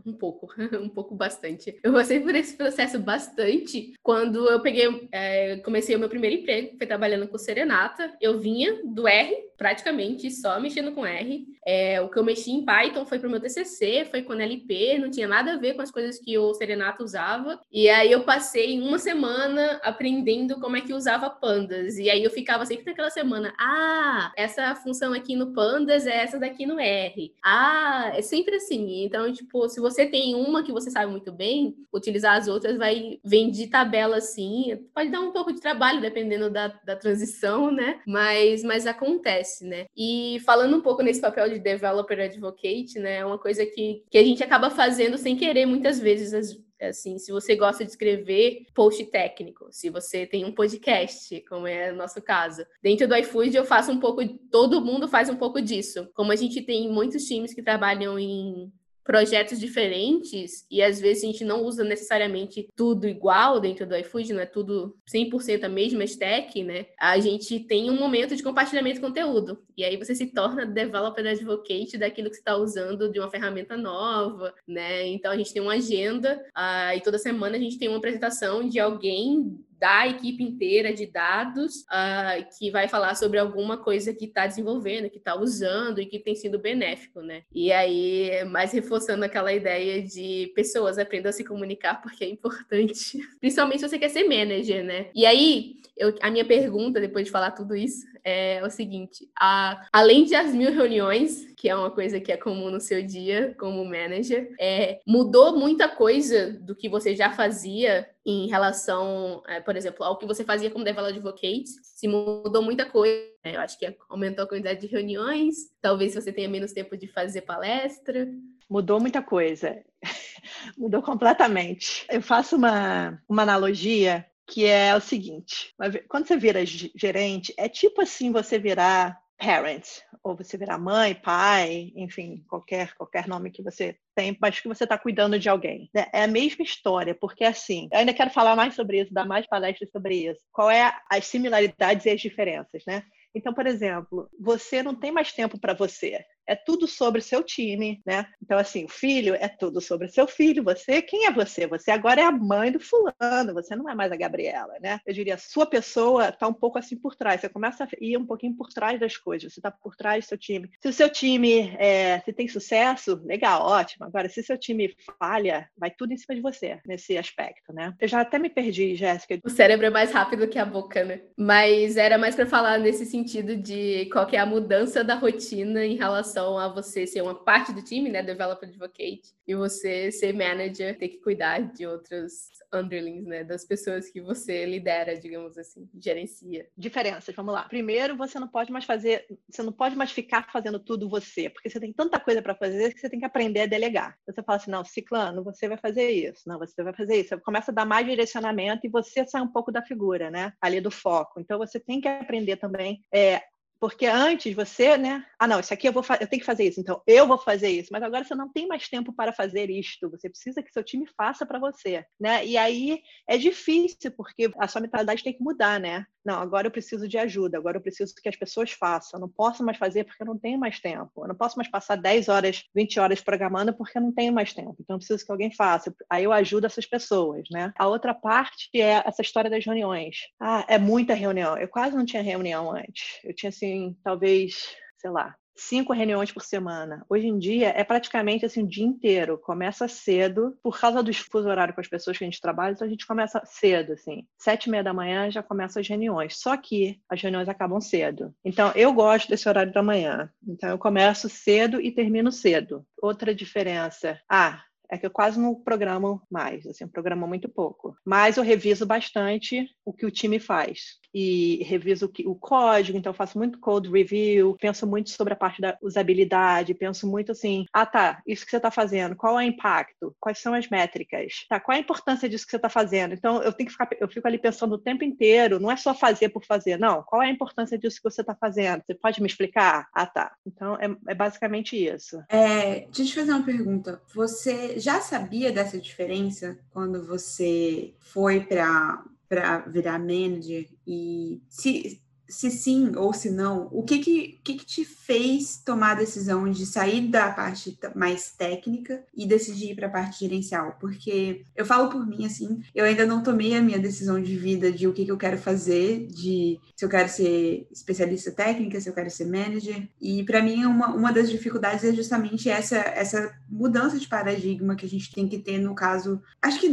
um pouco, um pouco bastante. Eu passei por esse processo bastante quando eu peguei, é, comecei o meu primeiro emprego, foi trabalhando com Serenata. Eu vinha do R, praticamente só mexendo com R. É, o que eu mexi em Python foi para o meu TCC, foi com NLP, não tinha nada a ver com as coisas que o Serenata usava. E aí eu passei uma semana aprendendo como é que usava pandas. E aí eu ficava sempre naquela semana, ah, essa função aqui no pandas é essa daqui no R. Ah, é sempre assim. Então, tipo, se você tem uma que você sabe muito bem, utilizar as outras vai vem de tabela assim. Pode dar um pouco de trabalho dependendo da, da transição, né? Mas, mas acontece, né? E falando um pouco nesse papel de developer advocate, né? É uma coisa que, que a gente acaba fazendo sem querer muitas vezes. Assim, se você gosta de escrever post técnico, se você tem um podcast, como é o nosso caso. Dentro do iFood eu faço um pouco, todo mundo faz um pouco disso. Como a gente tem muitos times que trabalham em projetos diferentes e às vezes a gente não usa necessariamente tudo igual dentro do iFood, não é tudo 100% a mesma stack, né? A gente tem um momento de compartilhamento de conteúdo e aí você se torna developer advocate daquilo que você está usando de uma ferramenta nova, né? Então a gente tem uma agenda uh, e toda semana a gente tem uma apresentação de alguém da equipe inteira de dados uh, que vai falar sobre alguma coisa que está desenvolvendo, que está usando e que tem sido benéfico, né? E aí, mais reforçando aquela ideia de pessoas aprendam a se comunicar porque é importante, principalmente se você quer ser manager, né? E aí, eu, a minha pergunta, depois de falar tudo isso, é o seguinte: a, além de as mil reuniões, que é uma coisa que é comum no seu dia como manager, é, mudou muita coisa do que você já fazia em relação, é, por exemplo, ao que você fazia como developer advocate? Se mudou muita coisa, é, eu acho que aumentou a quantidade de reuniões, talvez você tenha menos tempo de fazer palestra. Mudou muita coisa. Mudou completamente. Eu faço uma, uma analogia que é o seguinte: quando você vira gerente, é tipo assim você virar parent, ou você virar mãe, pai, enfim, qualquer, qualquer nome que você tem, mas que você está cuidando de alguém. Né? É a mesma história, porque assim, eu ainda quero falar mais sobre isso, dar mais palestras sobre isso. Qual é as similaridades e as diferenças, né? Então, por exemplo, você não tem mais tempo para você é tudo sobre seu time, né? Então, assim, o filho é tudo sobre seu filho. Você, quem é você? Você agora é a mãe do fulano, você não é mais a Gabriela, né? Eu diria, sua pessoa está um pouco assim por trás. Você começa a ir um pouquinho por trás das coisas. Você está por trás do seu time. Se o seu time é, se tem sucesso, legal, ótimo. Agora, se seu time falha, vai tudo em cima de você nesse aspecto, né? Eu já até me perdi, Jéssica. O cérebro é mais rápido que a boca, né? Mas era mais para falar nesse sentido de qual é a mudança da rotina em relação relação a você ser uma parte do time, né, developer advocate, e você ser manager, ter que cuidar de outros underlings, né, das pessoas que você lidera, digamos assim, gerencia. Diferenças, vamos lá. Primeiro, você não pode mais fazer, você não pode mais ficar fazendo tudo você, porque você tem tanta coisa para fazer que você tem que aprender a delegar. Você fala assim, não, ciclano, você vai fazer isso, não, você vai fazer isso. Você começa a dar mais direcionamento e você sai um pouco da figura, né, ali do foco. Então, você tem que aprender também é, porque antes você, né? Ah, não, isso aqui eu vou eu tenho que fazer isso, então eu vou fazer isso. Mas agora você não tem mais tempo para fazer isto. Você precisa que seu time faça para você, né? E aí é difícil porque a sua mentalidade tem que mudar, né? Não, agora eu preciso de ajuda, agora eu preciso que as pessoas façam. Eu não posso mais fazer porque eu não tenho mais tempo. Eu não posso mais passar 10 horas, 20 horas programando porque eu não tenho mais tempo. Então eu preciso que alguém faça. Aí eu ajudo essas pessoas, né? A outra parte é essa história das reuniões. Ah, é muita reunião. Eu quase não tinha reunião antes. Eu tinha assim, talvez, sei lá, cinco reuniões por semana. Hoje em dia é praticamente assim o dia inteiro. Começa cedo, por causa do fuso horário com as pessoas que a gente trabalha, então a gente começa cedo, assim. Sete e meia da manhã já começam as reuniões. Só que as reuniões acabam cedo. Então eu gosto desse horário da manhã. Então eu começo cedo e termino cedo. Outra diferença. Ah, é que eu quase não programo mais, assim, programo muito pouco. Mas eu reviso bastante o que o time faz. E reviso o, que, o código, então faço muito code review, penso muito sobre a parte da usabilidade, penso muito assim, ah tá, isso que você está fazendo, qual é o impacto? Quais são as métricas? Tá, qual é a importância disso que você está fazendo? Então eu tenho que ficar, eu fico ali pensando o tempo inteiro, não é só fazer por fazer, não. Qual é a importância disso que você está fazendo? Você pode me explicar? Ah tá. Então é, é basicamente isso. É, deixa eu te fazer uma pergunta. Você já sabia dessa diferença quando você foi para para virar manager? E se se sim ou se não, o que que, que que te fez tomar a decisão de sair da parte mais técnica e decidir ir para a parte gerencial? Porque eu falo por mim, assim, eu ainda não tomei a minha decisão de vida de o que, que eu quero fazer, de se eu quero ser especialista técnica, se eu quero ser manager. E para mim, uma, uma das dificuldades é justamente essa, essa mudança de paradigma que a gente tem que ter no caso. Acho que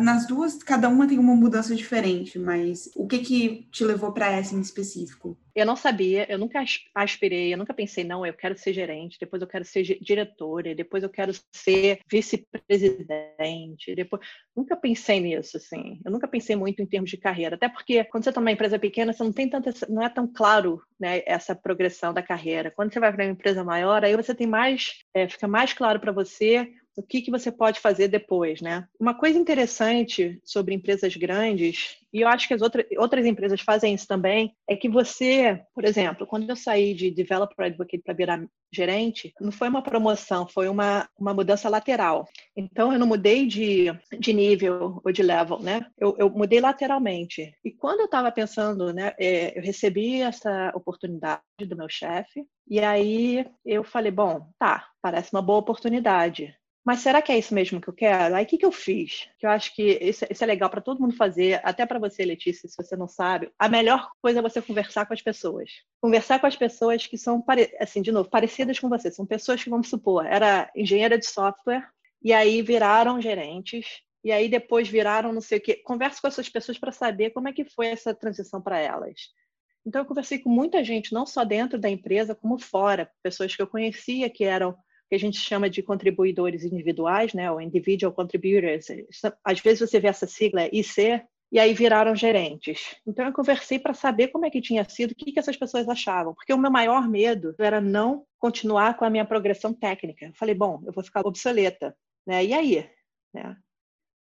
nas duas, cada uma tem uma mudança diferente, mas o que que te levou para essa em específico? Eu não sabia, eu nunca aspirei, eu nunca pensei, não, eu quero ser gerente, depois eu quero ser diretora, depois eu quero ser vice-presidente, depois... Nunca pensei nisso, assim. Eu nunca pensei muito em termos de carreira, até porque quando você está numa empresa pequena, você não tem tanta, não é tão claro, né, essa progressão da carreira. Quando você vai para uma empresa maior, aí você tem mais, é, fica mais claro para você o que, que você pode fazer depois, né? Uma coisa interessante sobre empresas grandes, e eu acho que as outras, outras empresas fazem isso também, é que você, por exemplo, quando eu saí de Developer Advocate para virar gerente, não foi uma promoção, foi uma, uma mudança lateral. Então, eu não mudei de, de nível ou de level, né? Eu, eu mudei lateralmente. E quando eu estava pensando, né, é, eu recebi essa oportunidade do meu chefe, e aí eu falei, bom, tá, parece uma boa oportunidade mas será que é isso mesmo que eu quero? Aí o que, que eu fiz? Que eu acho que isso, isso é legal para todo mundo fazer, até para você, Letícia, se você não sabe. A melhor coisa é você conversar com as pessoas. Conversar com as pessoas que são, assim, de novo, parecidas com você. São pessoas que, vamos supor, era engenheira de software e aí viraram gerentes e aí depois viraram não sei o quê. Converse com essas pessoas para saber como é que foi essa transição para elas. Então, eu conversei com muita gente, não só dentro da empresa, como fora, pessoas que eu conhecia que eram que a gente chama de contribuidores individuais, né, ou individual contributors. Às vezes você vê essa sigla IC, e aí viraram gerentes. Então eu conversei para saber como é que tinha sido, o que, que essas pessoas achavam, porque o meu maior medo era não continuar com a minha progressão técnica. Eu falei, bom, eu vou ficar obsoleta, né? E aí, né?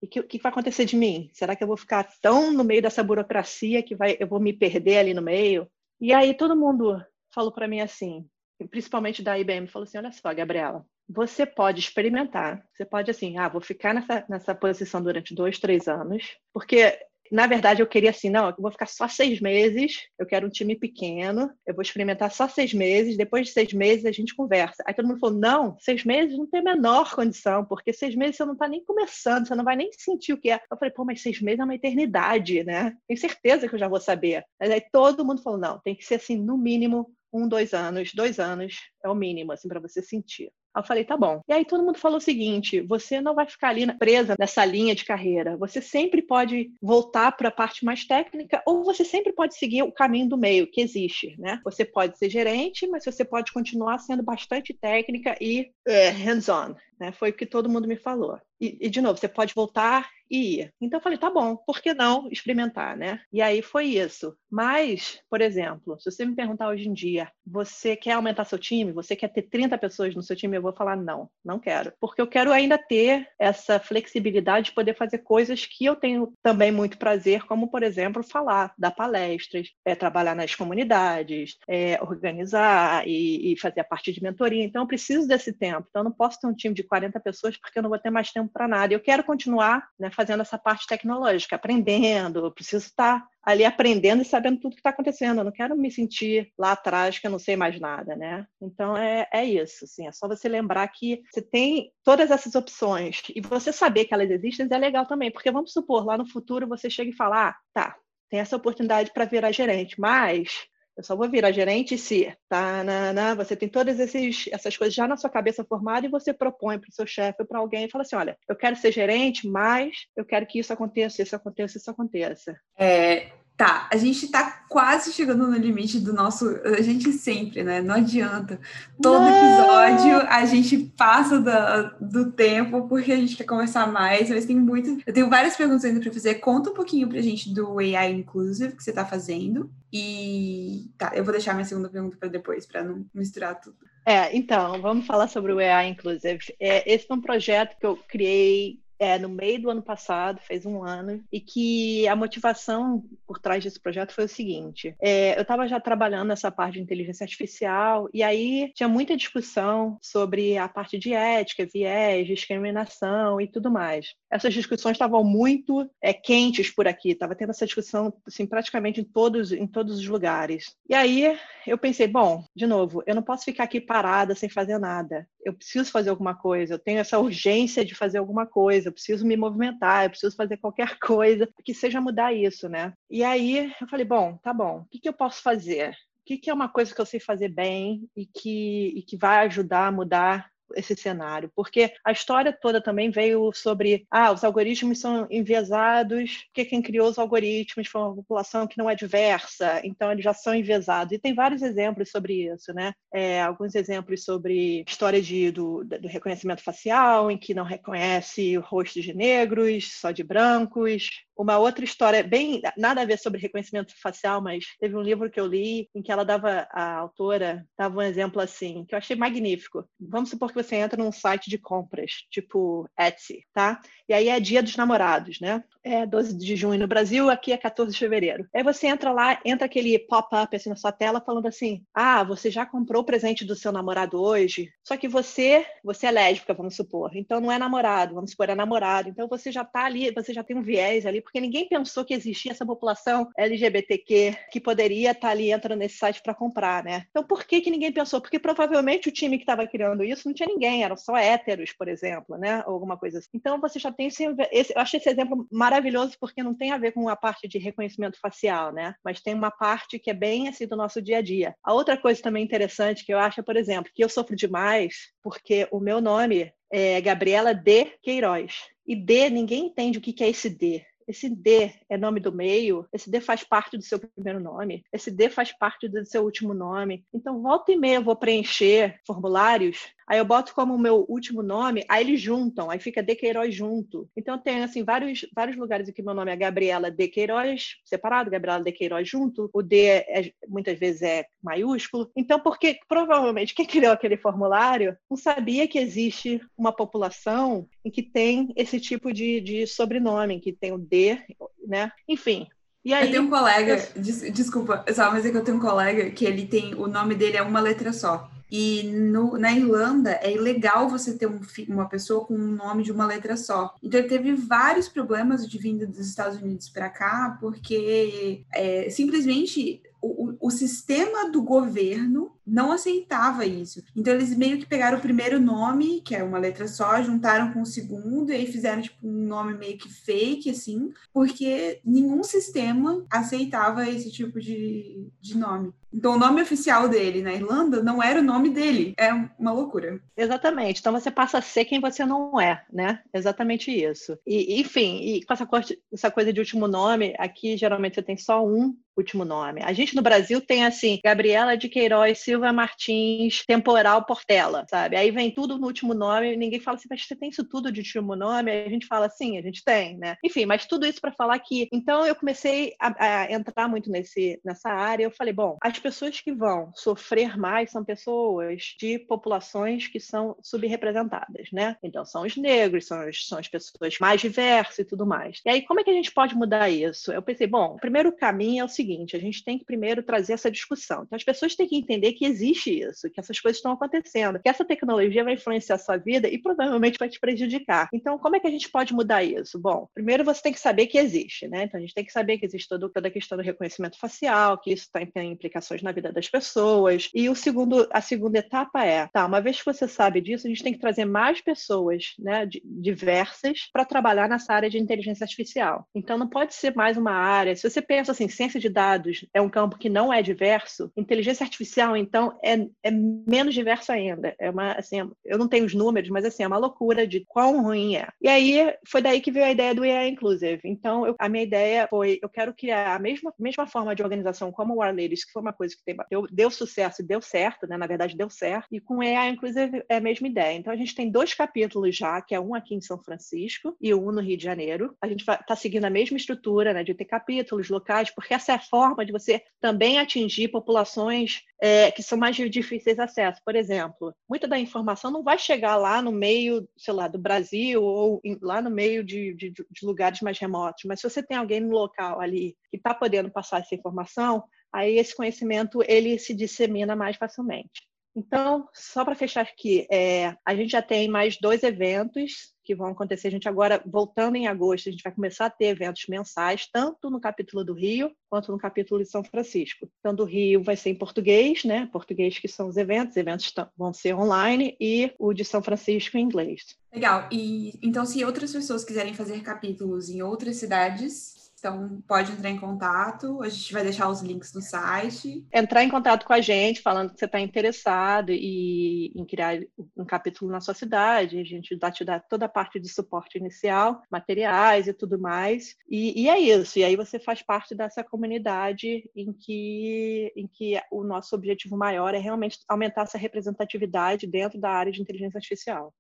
E que, que, vai acontecer de mim? Será que eu vou ficar tão no meio dessa burocracia que vai, eu vou me perder ali no meio? E aí todo mundo falou para mim assim: principalmente da IBM, falou assim: olha só, Gabriela, você pode experimentar, você pode assim, ah, vou ficar nessa, nessa posição durante dois, três anos, porque na verdade, eu queria assim, não, eu vou ficar só seis meses, eu quero um time pequeno, eu vou experimentar só seis meses, depois de seis meses a gente conversa. Aí todo mundo falou, não, seis meses não tem a menor condição, porque seis meses você não está nem começando, você não vai nem sentir o que é. Eu falei, pô, mas seis meses é uma eternidade, né? Tenho certeza que eu já vou saber. Mas aí todo mundo falou, não, tem que ser assim, no mínimo, um, dois anos, dois anos é o mínimo, assim, para você sentir. Aí eu falei, tá bom. E aí todo mundo falou o seguinte: você não vai ficar ali presa nessa linha de carreira. Você sempre pode voltar para a parte mais técnica, ou você sempre pode seguir o caminho do meio que existe, né? Você pode ser gerente, mas você pode continuar sendo bastante técnica e é, hands-on. Né? Foi o que todo mundo me falou. E, e, de novo, você pode voltar e ir. Então eu falei, tá bom, por que não experimentar, né? E aí foi isso. Mas, por exemplo, se você me perguntar hoje em dia, você quer aumentar seu time? Você quer ter 30 pessoas no seu time? Vou falar não, não quero. Porque eu quero ainda ter essa flexibilidade de poder fazer coisas que eu tenho também muito prazer, como, por exemplo, falar, dar palestras, é, trabalhar nas comunidades, é, organizar e, e fazer a parte de mentoria. Então eu preciso desse tempo. Então eu não posso ter um time de 40 pessoas porque eu não vou ter mais tempo para nada. Eu quero continuar né, fazendo essa parte tecnológica, aprendendo, eu preciso estar ali aprendendo e sabendo tudo que está acontecendo. Eu não quero me sentir lá atrás que eu não sei mais nada, né? Então é, é isso, assim, é só você lembrar que você tem todas essas opções e você saber que elas existem é legal também, porque vamos supor, lá no futuro você chega e fala, ah, tá, tem essa oportunidade para virar gerente, mas eu só vou virar gerente se tá, na, na, você tem todas esses, essas coisas já na sua cabeça formada e você propõe para o seu chefe ou para alguém e fala assim: olha, eu quero ser gerente, mas eu quero que isso aconteça, isso aconteça, isso aconteça. É, Tá, a gente tá quase chegando no limite do nosso. A gente sempre, né? Não adianta. Todo episódio a gente passa do, do tempo porque a gente quer conversar mais, mas tem muito. Eu tenho várias perguntas ainda para fazer. Conta um pouquinho pra gente do AI Inclusive que você tá fazendo. E tá, eu vou deixar minha segunda pergunta para depois, para não misturar tudo. É, então, vamos falar sobre o AI Inclusive. É, esse é um projeto que eu criei é, no meio do ano passado, fez um ano, e que a motivação por trás desse projeto foi o seguinte: é, eu estava já trabalhando nessa parte de inteligência artificial, e aí tinha muita discussão sobre a parte de ética, viés, discriminação e tudo mais. Essas discussões estavam muito é, quentes por aqui, estava tendo essa discussão assim, praticamente em todos, em todos os lugares. E aí eu pensei, bom, de novo, eu não posso ficar aqui parada sem fazer nada. Eu preciso fazer alguma coisa, eu tenho essa urgência de fazer alguma coisa, eu preciso me movimentar, eu preciso fazer qualquer coisa que seja mudar isso, né? E aí eu falei, bom, tá bom, o que, que eu posso fazer? O que, que é uma coisa que eu sei fazer bem e que, e que vai ajudar a mudar esse cenário, porque a história toda também veio sobre ah, os algoritmos são enviesados, porque quem criou os algoritmos foi uma população que não é diversa, então eles já são enviesados. E tem vários exemplos sobre isso, né? É, alguns exemplos sobre história de, do, do reconhecimento facial, em que não reconhece rostos de negros, só de brancos, uma outra história, bem nada a ver sobre reconhecimento facial, mas teve um livro que eu li em que ela dava, a autora dava um exemplo assim, que eu achei magnífico. Vamos supor que você entra num site de compras, tipo Etsy, tá? E aí é dia dos namorados, né? É 12 de junho no Brasil, aqui é 14 de fevereiro. Aí você entra lá, entra aquele pop-up assim na sua tela falando assim: "Ah, você já comprou o presente do seu namorado hoje? Só que você, você é lésbica, vamos supor. Então não é namorado, vamos supor é namorado. Então você já tá ali, você já tem um viés ali porque ninguém pensou que existia essa população LGBTQ que poderia estar tá ali entrando nesse site para comprar, né? Então, por que, que ninguém pensou? Porque provavelmente o time que estava criando isso não tinha ninguém, eram só héteros, por exemplo, né? Ou alguma coisa assim. Então, você já tem esse, eu achei esse exemplo maravilhoso porque não tem a ver com a parte de reconhecimento facial, né? Mas tem uma parte que é bem assim do nosso dia a dia. A outra coisa também interessante que eu acho é, por exemplo, que eu sofro demais porque o meu nome é Gabriela D. Queiroz. E D, ninguém entende o que é esse D. Esse D é nome do meio, esse D faz parte do seu primeiro nome, esse D faz parte do seu último nome. Então, volta e meia eu vou preencher formulários Aí eu boto como meu último nome, aí eles juntam, aí fica De Queiroz junto. Então tem assim vários vários lugares em que meu nome é Gabriela De Queiroz separado, Gabriela De Queiroz junto. O D é, muitas vezes é maiúsculo. Então porque provavelmente quem criou aquele formulário não sabia que existe uma população em que tem esse tipo de, de sobrenome, que tem o D, né? Enfim, e aí, eu tenho um colega, eu... des, desculpa, só, mas é que eu tenho um colega que ele tem, o nome dele é uma letra só. E no, na Irlanda é ilegal você ter um, uma pessoa com um nome de uma letra só. Então ele teve vários problemas de vinda dos Estados Unidos para cá, porque é, simplesmente o, o, sistema do governo não aceitava isso. Então eles meio que pegaram o primeiro nome, que é uma letra só, juntaram com o segundo e aí fizeram tipo um nome meio que fake assim, porque nenhum sistema aceitava esse tipo de, de nome. Então o nome oficial dele na Irlanda não era o nome dele. É uma loucura. Exatamente. Então você passa a ser quem você não é, né? Exatamente isso. E enfim, e com essa, essa coisa de último nome, aqui geralmente você tem só um último nome. A gente no Brasil tem assim, Gabriela de Queiroz Martins, temporal Portela, sabe? Aí vem tudo no último nome, ninguém fala assim, mas você tem isso tudo de último nome? Aí a gente fala assim, a gente tem, né? Enfim, mas tudo isso para falar que, então eu comecei a, a, entrar muito nesse nessa área, eu falei, bom, as pessoas que vão sofrer mais são pessoas de populações que são subrepresentadas, né? Então são os negros, são, as, são as pessoas mais diversas e tudo mais. E aí como é que a gente pode mudar isso? Eu pensei, bom, o primeiro caminho é o seguinte: a gente tem que primeiro trazer essa discussão. Então, as pessoas têm que entender que existe isso, que essas coisas estão acontecendo, que essa tecnologia vai influenciar a sua vida e provavelmente vai te prejudicar. Então, como é que a gente pode mudar isso? Bom, primeiro você tem que saber que existe, né? Então, a gente tem que saber que existe todo, toda a questão do reconhecimento facial, que isso tá, tem implicações na vida das pessoas. E o segundo, a segunda etapa é, tá, uma vez que você sabe disso, a gente tem que trazer mais pessoas, né, diversas, para trabalhar nessa área de inteligência artificial. Então, não pode ser mais uma área. Se você pensa assim, ciência de dados é um campo que não é diverso, inteligência artificial, então, é, é menos diverso ainda. É uma, assim, eu não tenho os números, mas assim, é uma loucura de quão ruim é. E aí, foi daí que veio a ideia do AI Inclusive. Então, eu, a minha ideia foi, eu quero criar a mesma, mesma forma de organização como o War Ladies, que foi uma coisa que deu, deu sucesso e deu certo, né? Na verdade, deu certo. E com AI Inclusive é a mesma ideia. Então, a gente tem dois capítulos já, que é um aqui em São Francisco e um no Rio de Janeiro. A gente está seguindo a mesma estrutura, né? De ter capítulos locais, porque essa é a forma de você também atingir populações é, que são mais de difíceis acesso. Por exemplo, muita da informação não vai chegar lá no meio, sei lá, do Brasil ou lá no meio de, de, de lugares mais remotos, mas se você tem alguém no local ali que está podendo passar essa informação, aí esse conhecimento ele se dissemina mais facilmente. Então, só para fechar aqui, é, a gente já tem mais dois eventos que vão acontecer. A gente agora, voltando em agosto, a gente vai começar a ter eventos mensais, tanto no capítulo do Rio quanto no capítulo de São Francisco. Então, do Rio vai ser em português, né? Português que são os eventos, os eventos vão ser online, e o de São Francisco em inglês. Legal. E então, se outras pessoas quiserem fazer capítulos em outras cidades, então, pode entrar em contato, a gente vai deixar os links no site. Entrar em contato com a gente, falando que você está interessado e, em criar um capítulo na sua cidade. A gente vai te dar toda a parte de suporte inicial, materiais e tudo mais. E, e, é isso. E aí você faz parte dessa comunidade em que, em que o nosso objetivo maior é realmente aumentar essa representatividade dentro da área de inteligência artificial.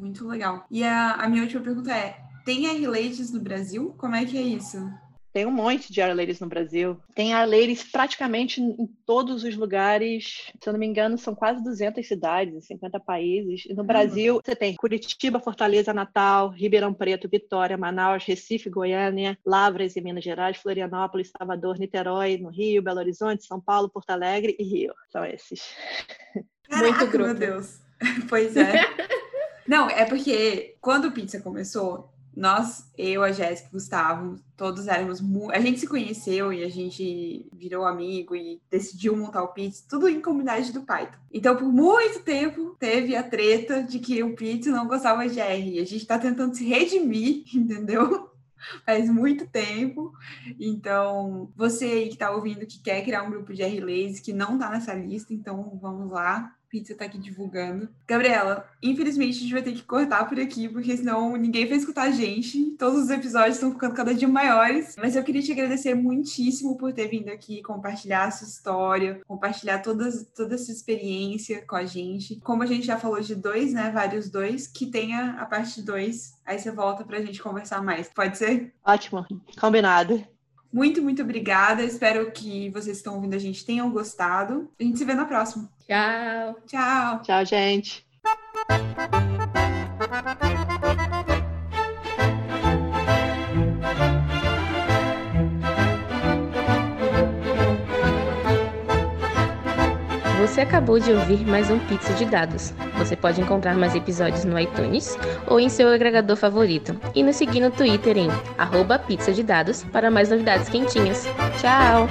Muito legal. E a, a minha última pergunta é: tem R-Ladies no Brasil? Como é que é isso? Tem um monte de Arleiros no Brasil. Tem Arleiros praticamente em todos os lugares. Se eu não me engano, são quase 200 cidades, em 50 países. E no Brasil, você tem Curitiba, Fortaleza, Natal, Ribeirão Preto, Vitória, Manaus, Recife, Goiânia, Lavras em Minas Gerais, Florianópolis, Salvador, Niterói, no Rio, Belo Horizonte, São Paulo, Porto Alegre e Rio. São esses. Caraca, Muito grupo. meu Deus. Pois é. Não, é porque quando o Pizza começou, nós, eu, a Jéssica, Gustavo, todos éramos. A gente se conheceu e a gente virou amigo e decidiu montar o Pizza, tudo em comunidade do Python. Então, por muito tempo, teve a treta de que o Pizza não gostava de R. A gente tá tentando se redimir, entendeu? Faz muito tempo. Então, você aí que tá ouvindo que quer criar um grupo de R-Lazy que não tá nessa lista, então vamos lá Pizza tá aqui divulgando. Gabriela, infelizmente a gente vai ter que cortar por aqui, porque senão ninguém vai escutar a gente. Todos os episódios estão ficando cada dia maiores. Mas eu queria te agradecer muitíssimo por ter vindo aqui compartilhar a sua história, compartilhar todas, toda essa experiência com a gente. Como a gente já falou de dois, né? Vários dois, que tenha a parte dois. Aí você volta pra gente conversar mais. Pode ser? Ótimo, combinado. Muito, muito obrigada. Espero que vocês que estão ouvindo a gente tenham gostado. A gente se vê na próxima. Tchau. Tchau. Tchau, gente. Você acabou de ouvir mais um Pizza de Dados. Você pode encontrar mais episódios no iTunes ou em seu agregador favorito. E nos seguir no Twitter em arroba pizza de dados para mais novidades quentinhas. Tchau!